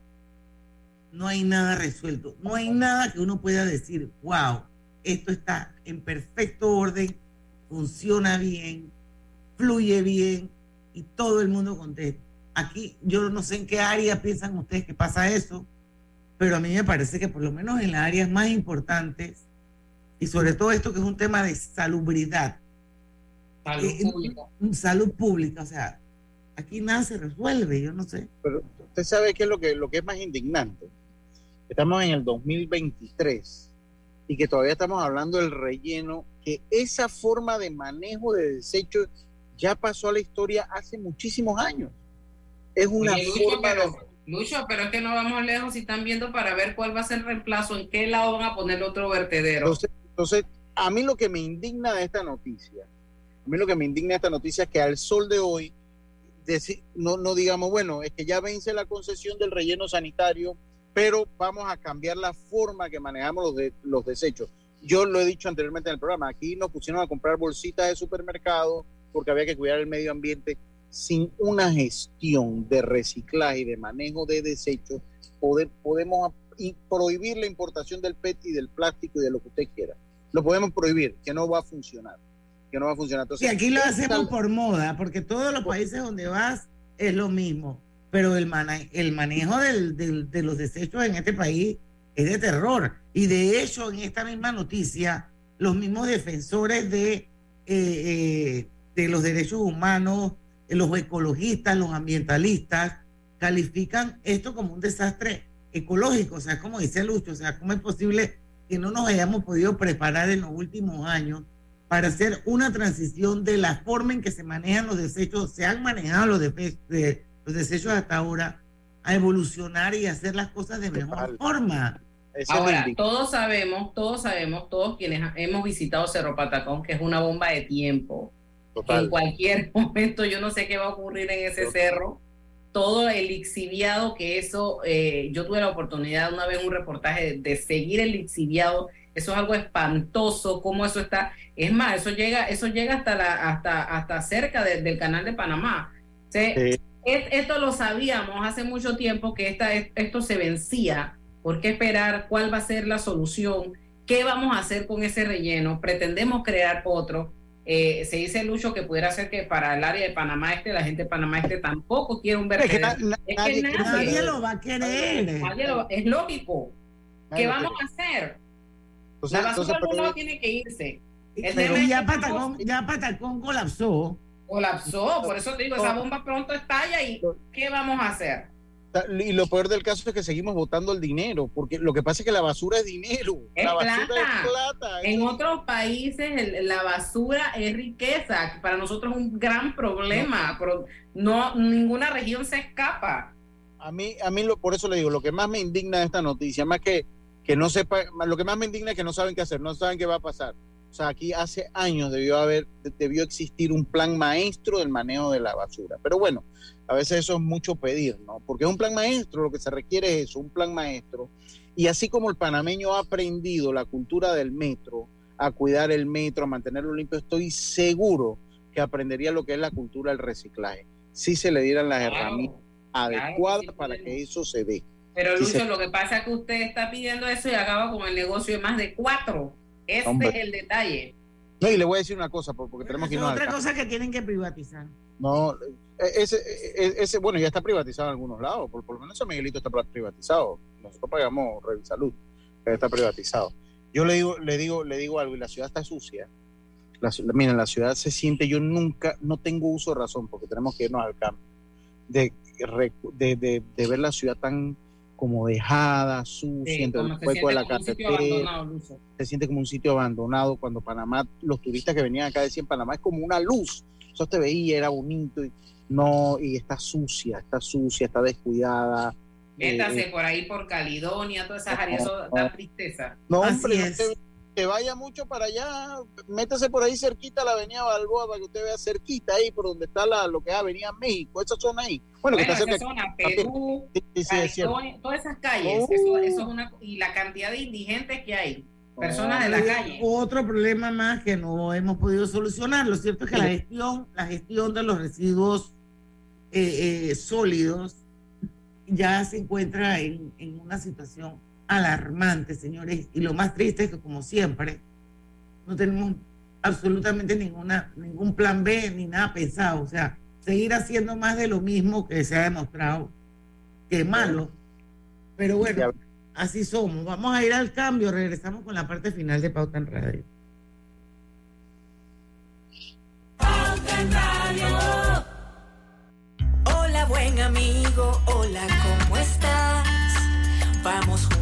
no hay nada resuelto. No hay nada que uno pueda decir, wow, esto está en perfecto orden, funciona bien, fluye bien y todo el mundo contento. Aquí yo no sé en qué área piensan ustedes que pasa eso, pero a mí me parece que por lo menos en las áreas más importantes y sobre todo esto que es un tema de salubridad, Salud eh, pública. salud pública, o sea, aquí nada se resuelve, yo no sé. Pero usted sabe qué es lo que, lo que es más indignante. Estamos en el 2023 y que todavía estamos hablando del relleno, que esa forma de manejo de desechos ya pasó a la historia hace muchísimos años. Es una Oye, Lucho, forma de... pero, Lucho, pero es que no vamos lejos y están viendo para ver cuál va a ser el reemplazo, en qué lado van a poner otro vertedero. Entonces, entonces, a mí lo que me indigna de esta noticia, a mí lo que me indigna de esta noticia es que al sol de hoy deci- no, no digamos, bueno, es que ya vence la concesión del relleno sanitario, pero vamos a cambiar la forma que manejamos los, de- los desechos. Yo lo he dicho anteriormente en el programa, aquí nos pusieron a comprar bolsitas de supermercado porque había que cuidar el medio ambiente. Sin una gestión de reciclaje y de manejo de desechos, poder, podemos prohibir la importación del PET y del plástico y de lo que usted quiera. Lo podemos prohibir, que no va a funcionar. Que no va a funcionar. Entonces, Sí, aquí lo hacemos por moda, porque todos los países donde vas es lo mismo, pero el, mana- el manejo del- del- de los desechos en este país es de terror. Y de hecho, en esta misma noticia, los mismos defensores de, eh, eh, de los derechos humanos, eh, los ecologistas, los ambientalistas, califican esto como un desastre ecológico. O sea, como dice Lucho, o sea, ¿cómo es posible que no nos hayamos podido preparar en los últimos años para hacer una transición de la forma en que se manejan los desechos, se han manejado los, defe- de- los desechos hasta ahora, a evolucionar y hacer las cosas de mejor forma. Ahora, todos sabemos, todos sabemos, todos quienes hemos visitado Cerro Patacón, que es una bomba de tiempo. Que en cualquier [LAUGHS] momento yo no sé qué va a ocurrir en ese cerro. Todo el lixiviado que eso, eh, yo tuve la oportunidad una vez en un reportaje de, de seguir el lixiviado, eso es algo espantoso, cómo eso está, es más, eso llega, eso llega hasta la, hasta, hasta cerca de- del canal de Panamá. O sea, Sí. es- esto lo sabíamos hace mucho tiempo que esta, esto se vencía. ¿Por qué esperar? ¿Cuál va a ser la solución? ¿Qué vamos a hacer con ese relleno? ¿Pretendemos crear otro? Eh, se dice Lucho que pudiera ser que para el área de Panamá Este, la gente de Panamá Este tampoco quiere un Es que vertedero. na- Es que nadie, nadie lo va a querer. Nadie lo es lógico. Nadie ¿Qué vamos a hacer? Entonces- la basura entonces, pero- tiene que irse. El Pero ya Patacón, ya Patacón colapsó. colapsó, por eso te digo, esa bomba pronto estalla y ¿qué vamos a hacer? Y lo peor del caso es que seguimos votando el dinero, porque lo que pasa es que la basura es dinero. Es la basura plata. es plata. En otros países el- la basura es riqueza. Para nosotros es un gran problema, pero no ninguna región se escapa. A mí, a mí lo, por eso le digo, lo que más me indigna de esta noticia, más que, que no sepa, lo que más me indigna es que no saben qué hacer, no saben qué va a pasar. O sea, aquí hace años debió haber, debió existir un plan maestro del manejo de la basura. Pero bueno, a veces eso es mucho pedir, ¿no? Porque es un plan maestro, lo que se requiere es eso, un plan maestro. Y así como el panameño ha aprendido la cultura del metro, a cuidar el metro, a mantenerlo limpio, estoy seguro que aprendería lo que es la cultura del reciclaje. Si se le dieran las herramientas claro adecuadas sí, para que eso se dé. Pero Sí Lucho, lo que pasa es que usted está pidiendo eso y acaba con el negocio de más de cuatro. Ese Hombre. es el detalle. No, y le voy a decir una cosa, por- porque tenemos que irnos al otra cosa que tienen que privatizar. No, e- ese, e- ese, bueno, ya está privatizado en algunos lados, por, por lo menos San Miguelito está privatizado. Nosotros pagamos Revisalud, pero está privatizado. Yo le digo, le digo, le digo algo, y la ciudad está sucia. La, miren, la ciudad se siente, yo nunca, no tengo uso de razón, porque tenemos que irnos al campo, de, de, de, de ver la ciudad tan como dejada, sucia, Sí, entre el se hueco de siente la como un sitio carretera se siente como un sitio abandonado cuando Panamá, los turistas que venían acá decían Panamá es como una luz. Eso te veía, era bonito y no, y está sucia, está sucia, está descuidada. Métase Eh, por ahí por Caledonia, todas esas áreas, eso no. da tristeza. no, Así hombre, no es. te- que vaya mucho para allá, métase por ahí cerquita a la avenida Balboa para que usted vea cerquita ahí por donde está la, lo que es Avenida México, esa zona ahí. Bueno, que está esa cerca. zona, Perú, Sí, sí, sí, es cierto. California, todas esas calles, Oh. eso, eso es una, y la cantidad de indigentes que hay, personas de la Y calle. Otro problema más que no hemos podido solucionar. Lo cierto es que la gestión, la gestión de los residuos eh, eh, sólidos ya se encuentra en, en una situación alarmante, señores. Y lo más triste es que, como siempre, no tenemos absolutamente ninguna, ningún plan B ni nada pensado. O sea, seguir haciendo más de lo mismo que se ha demostrado que es malo. Pero bueno, así somos. Vamos a ir al cambio. Regresamos con la parte final de Pauta en Radio. Hola buen amigo, hola, ¿cómo estás? Vamos juntos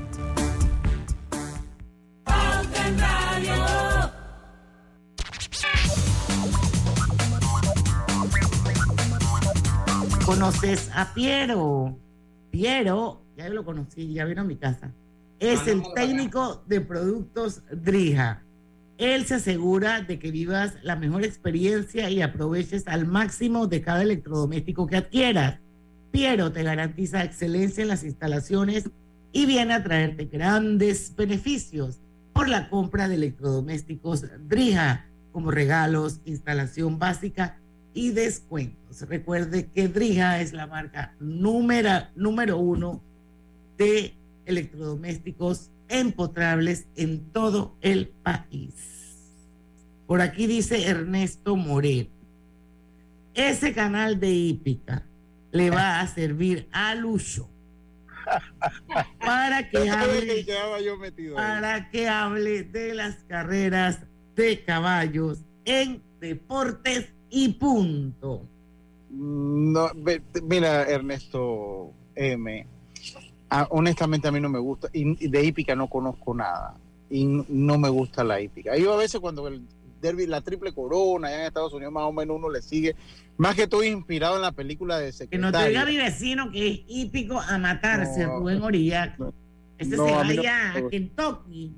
¿Conoces a Piero? Piero, ya lo conocí, ya vino a mi casa. Es el técnico de productos Drija. Él se asegura de que vivas la mejor experiencia y aproveches al máximo de cada electrodoméstico que adquieras. Piero te garantiza excelencia en las instalaciones y viene a traerte grandes beneficios por la compra de electrodomésticos Drija como regalos, instalación básica y descuentos. Recuerde que Drija es la marca número, número uno de electrodomésticos empotrables en todo el país. Por aquí dice Ernesto Moreno. Ese canal de hípica le va a servir a Lucho [LAUGHS] para que hable, para que hable de las carreras de caballos en deportes y punto. No, mira, Ernesto M. ah, honestamente a mí no me gusta. Y, de hípica no conozco nada. Y no me gusta la hípica. Yo a veces cuando el derby, la triple corona allá en Estados Unidos, más o menos uno le sigue. Más que estoy inspirado en la película de Que no te diga Secretario. mi vecino que es hípico a matarse, No. Rubén Orillac. Ese No, se a no- vaya a Kentucky.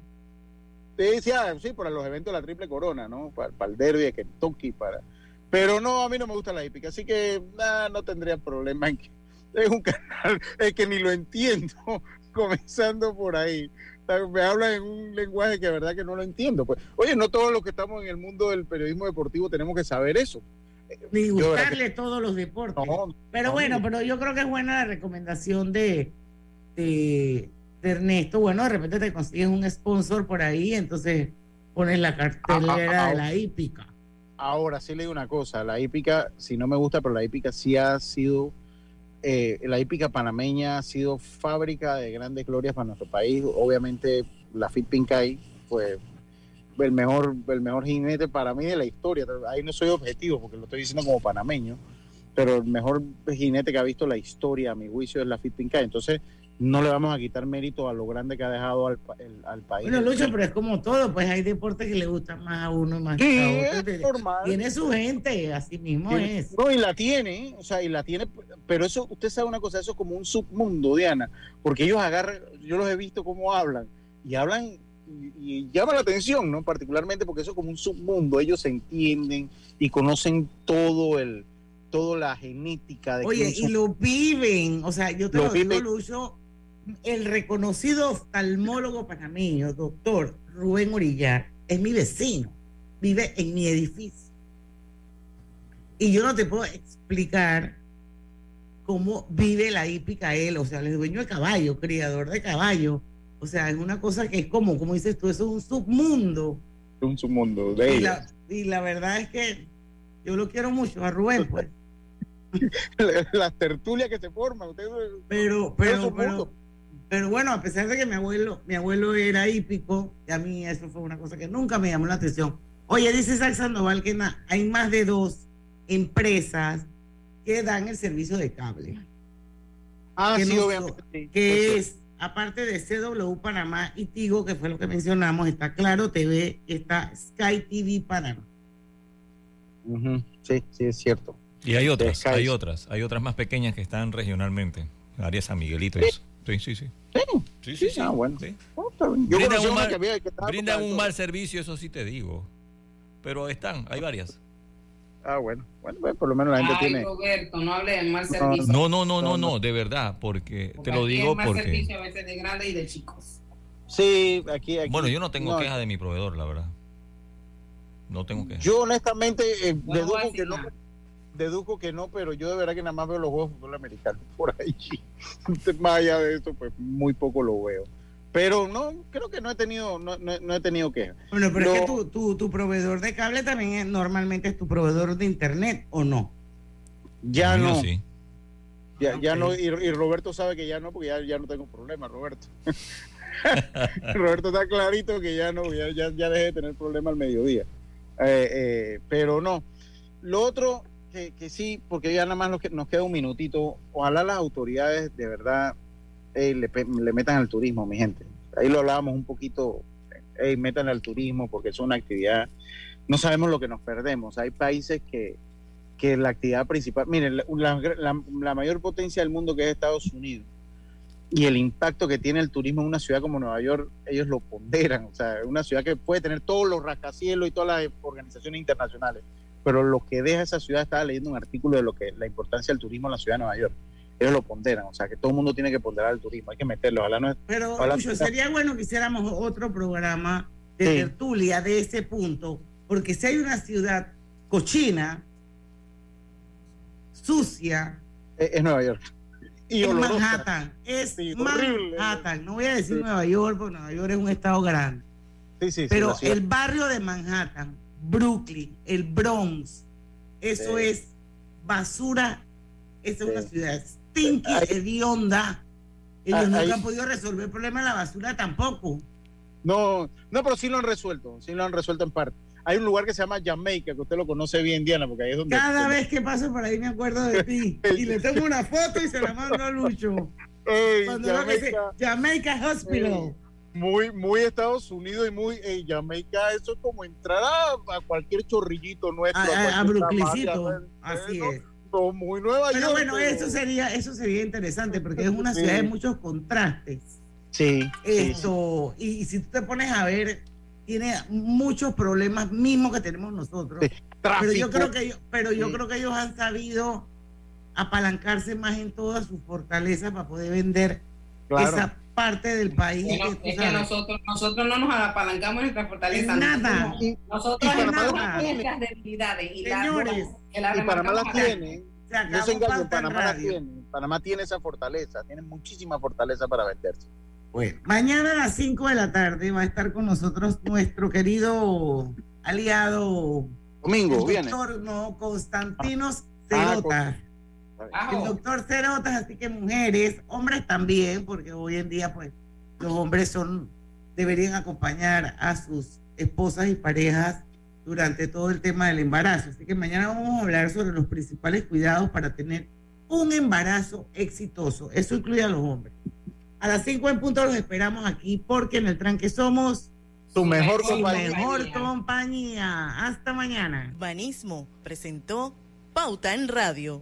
Sí, sí, ah, sí, para los eventos de la triple corona, ¿no? Para, para el derby de Kentucky, para... Pero no, a mí no me gusta la hípica, así que nah, no tendría problema en que es un canal, es que ni lo entiendo, [LAUGHS] comenzando por ahí. Me habla en un lenguaje que de verdad que no lo entiendo. Pues, oye, no todos los que estamos en el mundo del periodismo deportivo tenemos que saber eso. Ni Yo, de verdad gustarle todos los deportes. No, pero no, bueno, pero yo creo que es buena la recomendación de, de, de Ernesto. Bueno, de repente te consigues un sponsor por ahí, entonces pones la cartelera Ah, ah, de ah, la hípica. Ahora sí le digo una cosa, la hípica, si no me gusta, pero la hípica sí ha sido, eh, la hípica panameña ha sido fábrica de grandes glorias para nuestro país. Obviamente la Fit Pincay fue el mejor, el mejor jinete para mí de la historia. Ahí no soy objetivo porque lo estoy diciendo como panameño, pero el mejor jinete que ha visto la historia, a mi juicio, es la Fit. Entonces no le vamos a quitar mérito a lo grande que ha dejado al, el- al país. Bueno, Lucho, pero es como todo, pues hay deportes que le gustan más a uno y más Sí, a otro. es normal. Tiene su gente, así mismo es. No, y la tiene, ¿eh? o sea, y la tiene, pero eso, usted sabe una cosa, eso es como un submundo, Diana, porque ellos agarran, yo los he visto cómo hablan, y hablan y, y llama la atención, ¿no? Particularmente porque eso es como un submundo, ellos se entienden y conocen todo el, toda la genética de Oye, y lo viven, o sea, yo te Lo lo, digo. Lucho, el reconocido oftalmólogo panameño, doctor Rubén Orillar, es mi vecino, vive en mi edificio. Y yo no te puedo explicar cómo vive la hípica él, o sea, es dueño de caballo, criador de caballo. O sea, es una cosa que es como, como dices tú, eso es un submundo. un submundo de Y la, y la verdad es que yo lo quiero mucho a Rubén, pues. [LAUGHS] Las tertulias que se forman, ustedes Pero, pero, pero. Pero bueno, a pesar de que mi abuelo, mi abuelo era hípico, y a mí eso fue una cosa que nunca me llamó la atención. Oye, dice Isaac Sandoval que na- hay más de dos empresas que dan el servicio de cable. Ah, que sí, no son- obviamente. sí. Que es, aparte de CW Panamá y Tigo, que fue lo que mencionamos, está Claro TV, está Sky TV Panamá. Sí, sí, es cierto. Y hay otras, hay otras, hay otras más pequeñas que están regionalmente. Área San Miguelito y eso. Sí, sí, sí. Sí, sí, sí. Ah, bueno. Sí. Oh. Yo Brindan un mal- que había que Brindan un mal servicio, eso sí te digo. Pero están, hay varias. Ah, bueno. Bueno, pues, por lo menos la gente Ay, tiene. Roberto, no hable de mal No, servicio. No, no, no, no, No, de verdad, porque Porque te lo digo mal porque... servicio a veces de grandes y de chicos. Sí, aquí, aquí. Bueno, yo no tengo no, queja de mi proveedor, la verdad. No tengo queja. Yo honestamente eh, No decir que no. Deduzco que no, pero yo de verdad que nada más veo los juegos de fútbol americano [LAUGHS] por ahí. [LAUGHS] más allá de eso, pues muy poco lo veo. Pero no, creo que no he tenido, no, no- no he tenido queja. Bueno, pero es que tu, tu, tu proveedor de cable también es- normalmente es tu proveedor de internet, ¿o no? Ya no. sí. Ya, ya Ok. no, y, y Roberto sabe que ya no, porque ya, ya no tengo problema, Roberto. [LAUGHS] Roberto está clarito que ya no, ya, ya, ya dejé de tener problema al mediodía. Eh, eh, pero no. Lo otro, que, que sí, porque ya nada más nos, nos queda un minutito, ojalá las autoridades de verdad le, metan al turismo, mi gente. Ahí lo hablábamos un poquito, eh, metan al turismo porque es una actividad, no sabemos lo que nos perdemos. Hay países que, que la actividad principal, miren, la, la- mayor potencia del mundo que es Estados Unidos y el impacto que tiene el turismo en una ciudad como Nueva York, ellos lo ponderan, o sea, una ciudad que puede tener todos los rascacielos y todas las organizaciones internacionales, pero lo que deja esa ciudad, estaba leyendo un artículo de lo que la importancia del turismo en la ciudad de Nueva York, ellos lo ponderan, o sea que todo el mundo tiene que ponderar el turismo, hay que meterlo, ojalá no Pero ojalá Lucho, sea- sería bueno que hiciéramos otro programa de Sí. tertulia de ese punto, porque si hay una ciudad cochina, sucia, es, es Nueva York. Y es. Manhattan, es Sí. Manhattan. No voy a decir Sí. Nueva York, porque Nueva York es un estado grande. Sí, sí, sí, Pero el barrio de Manhattan, Brooklyn, el Bronx, eso Sí. es basura. Esa es una Sí. ciudad stinky, hedionda. Ellos Ah, nunca han podido resolver el problema de la basura tampoco. No, no, pero sí lo han resuelto, sí lo han resuelto en parte. Hay un lugar que se llama Jamaica, que usted lo conoce bien, Diana, porque ahí es donde... Cada vez que paso por ahí me acuerdo de ti. [LAUGHS] Y le tomo una foto y se la mando a Lucho. Cuando veo que dice, Jamaica. Jamaica Hospital. Muy, muy Estados Unidos y muy ey, Jamaica, eso es como entrar a, a cualquier chorrillito nuestro. A, a- Así no, es. no, muy Nueva Pero York. bueno, pero- eso sería, eso sería interesante porque es una Sí. ciudad de muchos contrastes. Sí. sí, Esto, y, y si tú te pones a ver, tiene muchos problemas mismos que tenemos nosotros. Pero yo creo que ellos, pero yo Sí. creo que ellos han sabido apalancarse más en todas sus fortalezas para poder vender Claro. esa parte del país. Bueno, que tú es que nosotros, nosotros no nos apalancamos en nuestra fortaleza. En nada. Nosotros, nosotros Y Panamá tenemos las tiene. nuestras debilidades y las- Señores, que las y Panamá la tiene. No se engañen, Panamá la tiene. Panamá tiene esa fortaleza, tiene muchísima fortaleza para venderse. Bueno, mañana a las 5 de la tarde va a estar con nosotros nuestro querido aliado Domingo, viene. doctor no, Constantinos Ah, Cerotas. El doctor Cerotas, así que mujeres, hombres también, porque hoy en día pues los hombres son deberían acompañar a sus esposas y parejas durante todo el tema del embarazo. Así que mañana vamos a hablar sobre los principales cuidados para tener un embarazo exitoso. Eso incluye a los hombres. A las 5 en punto los esperamos aquí porque en el tranque somos Tu mejor su compañía. mejor compañía. Hasta mañana. Banismo presentó Pauta en Radio.